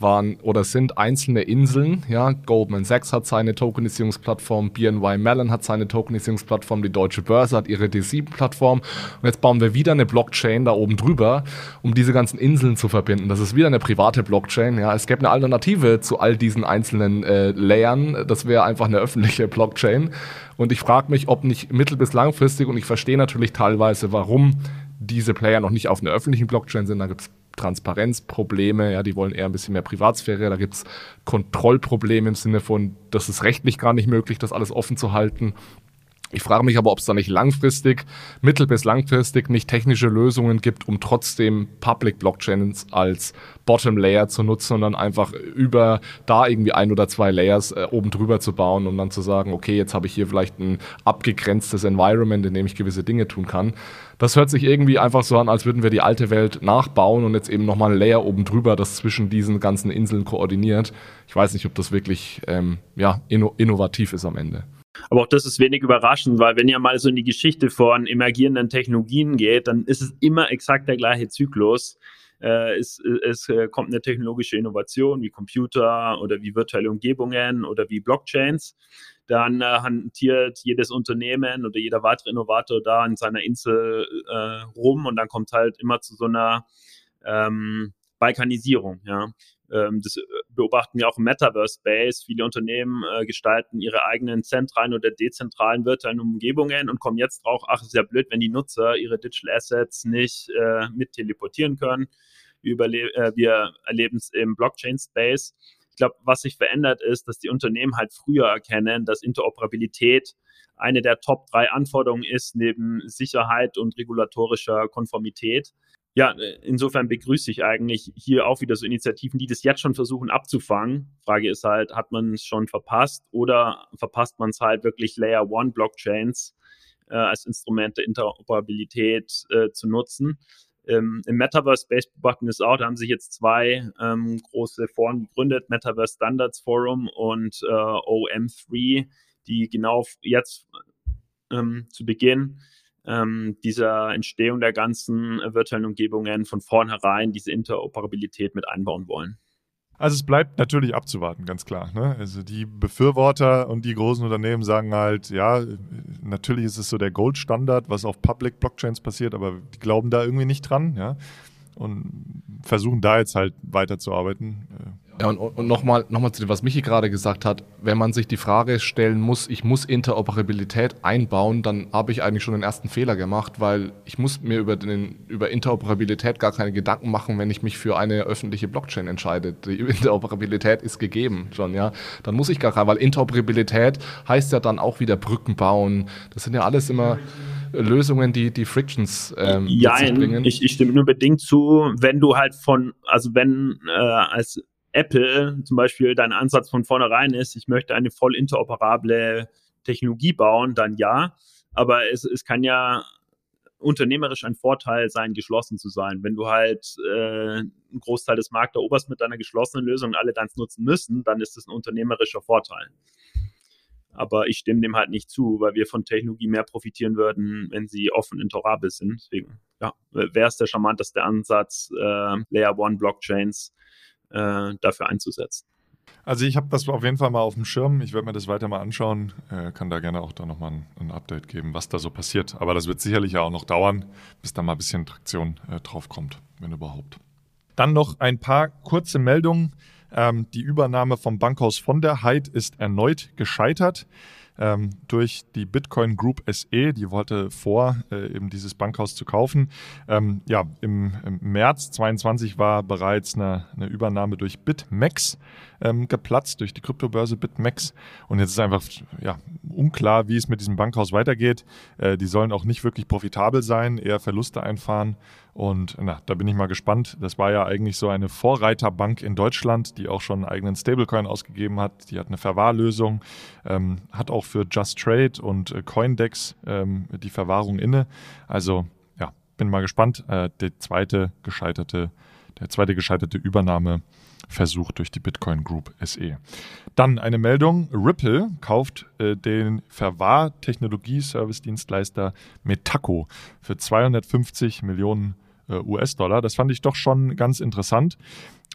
waren oder sind einzelne Inseln. Ja, Goldman Sachs hat seine Tokenisierungsplattform, BNY Mellon hat seine Tokenisierungsplattform, die Deutsche Börse hat ihre D7-Plattform. Und jetzt bauen wir wieder eine Blockchain da oben drüber, um diese ganzen Inseln zu verbinden. Das ist wieder eine private Blockchain. Ja, es gäbe eine Alternative zu all diesen einzelnen äh, Layern. Das wäre einfach eine öffentliche Blockchain. Und ich frage mich, ob nicht mittel- bis langfristig, und ich verstehe natürlich teilweise, warum diese Player noch nicht auf einer öffentlichen Blockchain sind. Da gibt es Transparenzprobleme, ja, die wollen eher ein bisschen mehr Privatsphäre, da gibt es Kontrollprobleme im Sinne von, das ist rechtlich gar nicht möglich, das alles offen zu halten. Ich frage mich aber, ob es da nicht langfristig, mittel- bis langfristig nicht technische Lösungen gibt, um trotzdem Public Blockchains als Bottom Layer zu nutzen und dann einfach über da irgendwie ein oder zwei Layers äh, oben drüber zu bauen, um dann zu sagen, okay, jetzt habe ich hier vielleicht ein abgegrenztes Environment, in dem ich gewisse Dinge tun kann. Das hört sich irgendwie einfach so an, als würden wir die alte Welt nachbauen und jetzt eben nochmal ein Layer oben drüber, das zwischen diesen ganzen Inseln koordiniert. Ich weiß nicht, ob das wirklich ähm, ja, inno innovativ ist am Ende. Aber auch das ist wenig überraschend, weil wenn ihr mal so in die Geschichte von emergierenden Technologien geht, dann ist es immer exakt der gleiche Zyklus. Äh, es, es äh, kommt eine technologische Innovation wie Computer oder wie virtuelle Umgebungen oder wie Blockchains. Dann äh, hantiert jedes Unternehmen oder jeder weitere Innovator da in seiner Insel äh, rum und dann kommt halt immer zu so einer ähm, Balkanisierung. Ja. Ähm, das äh, beobachten wir auch im Metaverse-Space. Viele Unternehmen äh, gestalten ihre eigenen zentralen oder dezentralen virtuellen Umgebungen und kommen jetzt drauf, ach, ist ja blöd, wenn die Nutzer ihre Digital Assets nicht äh, mit teleportieren können. Wir, äh, wir erleben es im Blockchain-Space Ich glaube, was sich verändert ist, dass die Unternehmen halt früher erkennen, dass Interoperabilität eine der Top drei Anforderungen ist, neben Sicherheit und regulatorischer Konformität. Ja, insofern begrüße ich eigentlich hier auch wieder so Initiativen, die das jetzt schon versuchen abzufangen. Frage ist halt, hat man es schon verpasst oder verpasst man es halt wirklich Layer One Blockchains äh, als Instrument der Interoperabilität äh, zu nutzen? Ähm, Im Metaverse Space beobachten ist auch, da haben sich jetzt zwei ähm, große Foren gegründet, Metaverse Standards Forum und äh, OM3, die genau jetzt ähm, zu Beginn ähm, dieser Entstehung der ganzen virtuellen Umgebungen von vornherein diese Interoperabilität mit einbauen wollen. Also es bleibt natürlich abzuwarten, ganz klar. Ne? Also die Befürworter und die großen Unternehmen sagen halt, ja, natürlich ist es so der Goldstandard, was auf Public Blockchains passiert, aber die glauben da irgendwie nicht dran, ja. Und versuchen da jetzt halt weiterzuarbeiten. Ja, und, und nochmal noch mal zu dem, was Michi gerade gesagt hat, wenn man sich die Frage stellen muss, ich muss Interoperabilität einbauen, dann habe ich eigentlich schon den ersten Fehler gemacht, weil ich muss mir über, den, über Interoperabilität gar keine Gedanken machen, wenn ich mich für eine öffentliche Blockchain entscheide. Die [LAUGHS] Interoperabilität ist gegeben schon, ja. Dann muss ich gar keine, weil Interoperabilität heißt ja dann auch wieder Brücken bauen. Das sind ja alles immer Lösungen, die die Frictions ähm, ja, bringen. Ich, ich stimme nur bedingt zu, wenn du halt von, also wenn äh, als Apple zum Beispiel dein Ansatz von vornherein ist, ich möchte eine voll interoperable Technologie bauen, dann ja. Aber es, es kann ja unternehmerisch ein Vorteil sein, geschlossen zu sein. Wenn du halt äh, einen Großteil des Marktes eroberst mit deiner geschlossenen Lösung und alle deins nutzen müssen, dann ist das ein unternehmerischer Vorteil. Aber ich stimme dem halt nicht zu, weil wir von Technologie mehr profitieren würden, wenn sie offen interoperabel sind. Deswegen, ja, wäre es der charmanteste Ansatz, äh, Layer One Blockchains äh, dafür einzusetzen. Also ich habe das auf jeden Fall mal auf dem Schirm. Ich werde mir das weiter mal anschauen. Äh, kann da gerne auch da nochmal ein, ein Update geben, was da so passiert. Aber das wird sicherlich ja auch noch dauern, bis da mal ein bisschen Traktion äh, drauf kommt, wenn überhaupt. Dann noch ein paar kurze Meldungen. Ähm, die Übernahme vom Bankhaus von der Heid ist erneut gescheitert ähm, durch die Bitcoin Group SE, die wollte vor, äh, eben dieses Bankhaus zu kaufen. Ähm, ja, im, im, März 22 war bereits eine, eine Übernahme durch BitMEX ähm, geplatzt, durch die Kryptobörse BitMEX. Und jetzt ist einfach ja, unklar, wie es mit diesem Bankhaus weitergeht. Äh, die sollen auch nicht wirklich profitabel sein, eher Verluste einfahren. Und na, da bin ich mal gespannt. Das war ja eigentlich so eine Vorreiterbank in Deutschland, die auch schon einen eigenen Stablecoin ausgegeben hat. Die hat eine Verwahrlösung, ähm, hat auch für Just Trade und äh, Coindex ähm, die Verwahrung inne. Also ja, bin mal gespannt. Äh, der zweite gescheiterte, der zweite gescheiterte Übernahmeversuch durch die Bitcoin Group SE. Dann eine Meldung: Ripple kauft äh, den Verwahrtechnologie-Service-Dienstleister Metaco für 250 Millionen US-Dollar. Das fand ich doch schon ganz interessant,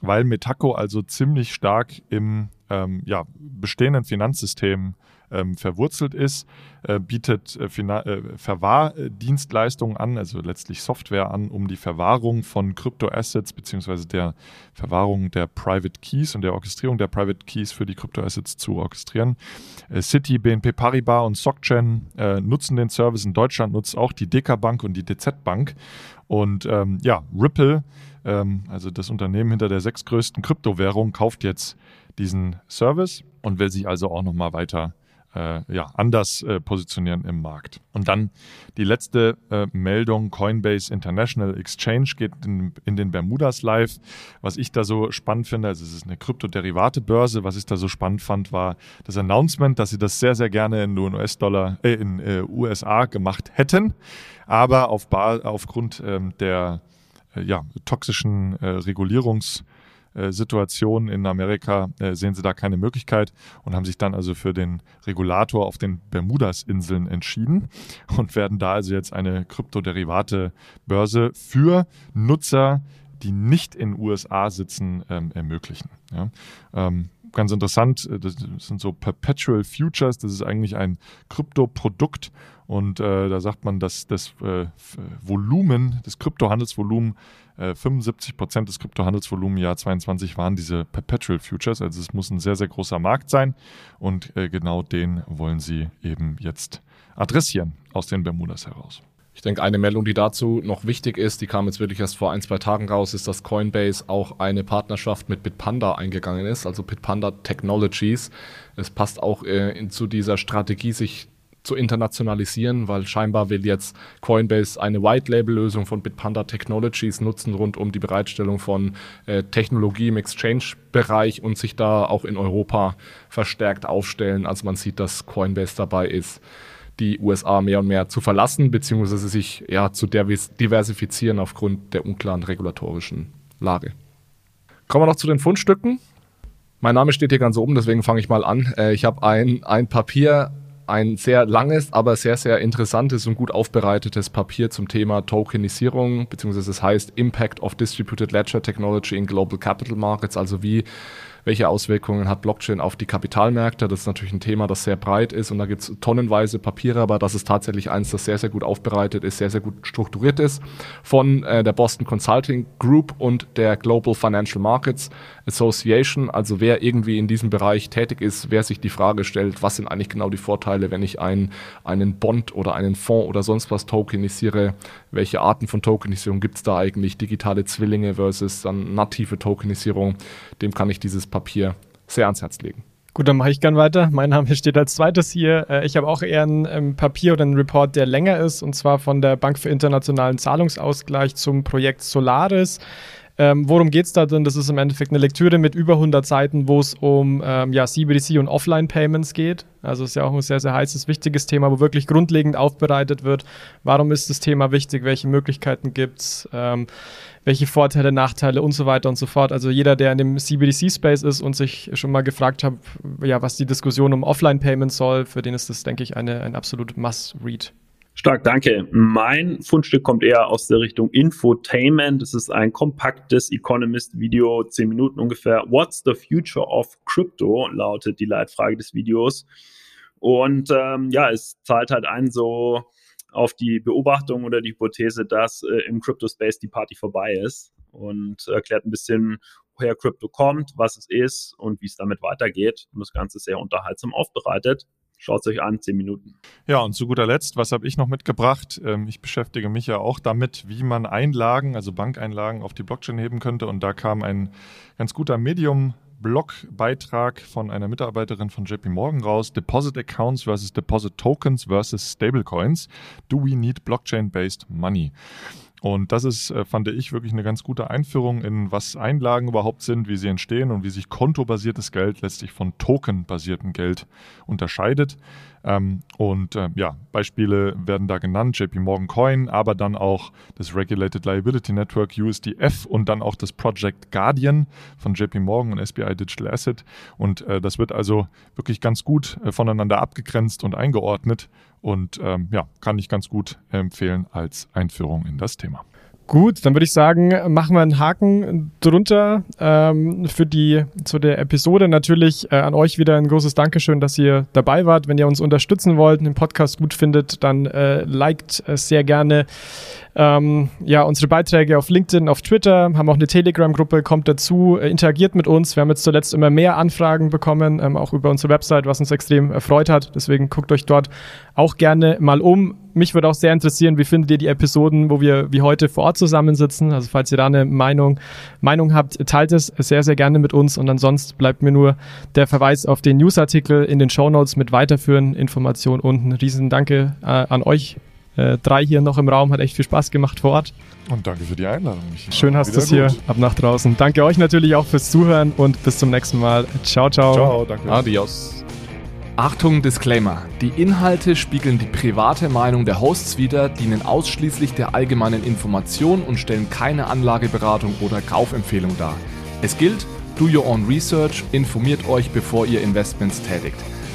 weil Metaco also ziemlich stark im ähm, ja, bestehenden Finanzsystem ähm, verwurzelt ist, äh, bietet äh, äh, Verwahrdienstleistungen an, also letztlich Software an, um die Verwahrung von Kryptoassets beziehungsweise der Verwahrung der Private Keys und der Orchestrierung der Private Keys für die Kryptoassets zu orchestrieren. Äh, Citi, BNP Paribas und SocGen äh, nutzen den Service. In Deutschland nutzt auch die DK Bank und die DZ Bank. Und ähm, ja, Ripple, ähm, also das Unternehmen hinter der sechstgrößten Kryptowährung, kauft jetzt diesen Service und will sich also auch nochmal weiter äh, ja, anders äh, positionieren im Markt. Und dann die letzte äh, Meldung, Coinbase International Exchange geht in, in, den Bermudas live. Was ich da so spannend finde, also es ist eine Kryptoderivate-Börse, was ich da so spannend fand, war das Announcement, dass sie das sehr, sehr gerne in US-Dollar, äh, in äh, USA gemacht hätten, aber auf aufgrund ähm, der äh, ja, toxischen Regulierungs- äh, Situation in Amerika äh, sehen sie da keine Möglichkeit und haben sich dann also für den Regulator auf den Bermudas-Inseln entschieden [LAUGHS] und werden da also jetzt eine Kryptoderivate-Börse für Nutzer, die nicht in USA sitzen, ähm, ermöglichen. Ja. Ähm, ganz interessant, äh, das sind so Perpetual Futures, das ist eigentlich ein Kryptoprodukt und äh, da sagt man, dass das äh, Volumen, das Kryptohandelsvolumen 75 äh, Prozent des Kryptohandelsvolumens im Jahr 22 waren diese Perpetual Futures. Also es muss ein sehr, sehr großer Markt sein. Und äh, genau den wollen sie eben jetzt adressieren aus den Bermudas heraus. Ich denke, eine Meldung, die dazu noch wichtig ist, die kam jetzt wirklich erst vor ein, zwei Tagen raus, ist, dass Coinbase auch eine Partnerschaft mit Bitpanda eingegangen ist, also Bitpanda Technologies. Es passt auch äh, in, zu dieser Strategie, sich zu internationalisieren, weil scheinbar will jetzt Coinbase eine White-Label-Lösung von Bitpanda Technologies nutzen rund um die Bereitstellung von äh, Technologie im Exchange-Bereich und sich da auch in Europa verstärkt aufstellen. Also man sieht, dass Coinbase dabei ist, die USA mehr und mehr zu verlassen, beziehungsweise sich ja zu diversifizieren aufgrund der unklaren regulatorischen Lage. Kommen wir noch zu den Fundstücken. Mein Name steht hier ganz oben, deswegen fange ich mal an. Äh, ich habe ein, ein Papier ein sehr langes, aber sehr, sehr interessantes und gut aufbereitetes Papier zum Thema Tokenisierung, beziehungsweise es heißt Impact of Distributed Ledger Technology in Global Capital Markets, also wie welche Auswirkungen hat Blockchain auf die Kapitalmärkte. Das ist natürlich ein Thema, das sehr breit ist und da gibt es tonnenweise Papiere, aber das ist tatsächlich eins, das sehr, sehr gut aufbereitet ist, sehr, sehr gut strukturiert ist von äh, der Boston Consulting Group und der Global Financial Markets Association. Also wer irgendwie in diesem Bereich tätig ist, wer sich die Frage stellt, was sind eigentlich genau die Vorteile, wenn ich einen, einen Bond oder einen Fonds oder sonst was tokenisiere, welche Arten von Tokenisierung gibt es da eigentlich, digitale Zwillinge versus dann native Tokenisierung, dem kann ich dieses Papier sehr ans Herz legen. Gut, dann mache ich gern weiter. Mein Name steht als zweites hier. Äh, ich habe auch eher ein ähm, Papier oder einen Report, der länger ist, und zwar von der Bank für internationalen Zahlungsausgleich zum Projekt Solaris. Ähm, worum geht es da denn? Das ist im Endeffekt eine Lektüre mit über 100 Seiten, wo es um ähm, ja, CBDC und Offline-Payments geht. Also ist ja auch ein sehr, sehr heißes, wichtiges Thema, wo wirklich grundlegend aufbereitet wird. Warum ist das Thema wichtig? Welche Möglichkeiten gibt es? Ähm, welche Vorteile, Nachteile und so weiter und so fort. Also jeder, der in dem CBDC-Space ist und sich schon mal gefragt hat, ja, was die Diskussion um Offline-Payments soll, für den ist das, denke ich, eine, ein absolut Must-Read. Stark, danke. Mein Fundstück kommt eher aus der Richtung Infotainment. Es ist ein kompaktes Economist-Video, zehn Minuten ungefähr. What's the future of crypto? lautet die Leitfrage des Videos. Und ähm, ja, es zahlt halt ein so auf die Beobachtung oder die Hypothese, dass äh, im Crypto-Space die Party vorbei ist und erklärt ein bisschen, woher Crypto kommt, was es ist und wie es damit weitergeht. Und das Ganze sehr unterhaltsam aufbereitet. Schaut es euch an, zehn Minuten. Ja, und zu guter Letzt, was habe ich noch mitgebracht? Ähm, ich beschäftige mich ja auch damit, wie man Einlagen, also Bankeinlagen auf die Blockchain heben könnte. Und da kam ein ganz guter Medium Blogbeitrag von einer Mitarbeiterin von JP Morgan raus. Deposit Accounts versus Deposit Tokens versus Stablecoins. Do we need blockchain-based money? Und das ist, äh, fand ich, wirklich eine ganz gute Einführung in, was Einlagen überhaupt sind, wie sie entstehen und wie sich kontobasiertes Geld letztlich von tokenbasiertem Geld unterscheidet. Ähm, und äh, ja, Beispiele werden da genannt, JP Morgan Coin, aber dann auch das Regulated Liability Network USDF und dann auch das Project Guardian von JP Morgan und SBI Digital Asset. Und äh, das wird also wirklich ganz gut voneinander abgegrenzt und eingeordnet und ähm, ja, kann ich ganz gut empfehlen als Einführung in das Thema. Gut, dann würde ich sagen, machen wir einen Haken drunter ähm, für die zu der Episode. Natürlich äh, an euch wieder ein großes Dankeschön, dass ihr dabei wart. Wenn ihr uns unterstützen wollt, den Podcast gut findet, dann äh, liked äh, sehr gerne ähm, ja, unsere Beiträge auf LinkedIn, auf Twitter, haben auch eine Telegram-Gruppe, kommt dazu, äh, interagiert mit uns. Wir haben jetzt zuletzt immer mehr Anfragen bekommen, ähm, auch über unsere Website, was uns extrem erfreut hat. Deswegen guckt euch dort auch gerne mal um. Mich würde auch sehr interessieren, wie findet ihr die Episoden, wo wir wie heute vor Ort zusammensitzen? Also falls ihr da eine Meinung, Meinung habt, teilt es sehr, sehr gerne mit uns. Und ansonsten bleibt mir nur der Verweis auf den Newsartikel in den Show Notes mit weiterführenden Informationen unten. Riesen Danke äh, an euch äh, drei hier noch im Raum. Hat echt viel Spaß gemacht vor Ort. Und danke für die Einladung. Michael. Schön hast du es hier. Ab nach draußen. Danke euch natürlich auch fürs Zuhören und bis zum nächsten Mal. Ciao, ciao. Ciao, danke. Adios. Achtung, Disclaimer. Die Inhalte spiegeln die private Meinung der Hosts wider, dienen ausschließlich der allgemeinen Information und stellen keine Anlageberatung oder Kaufempfehlung dar. Es gilt, do your own research, informiert euch, bevor ihr Investments tätigt.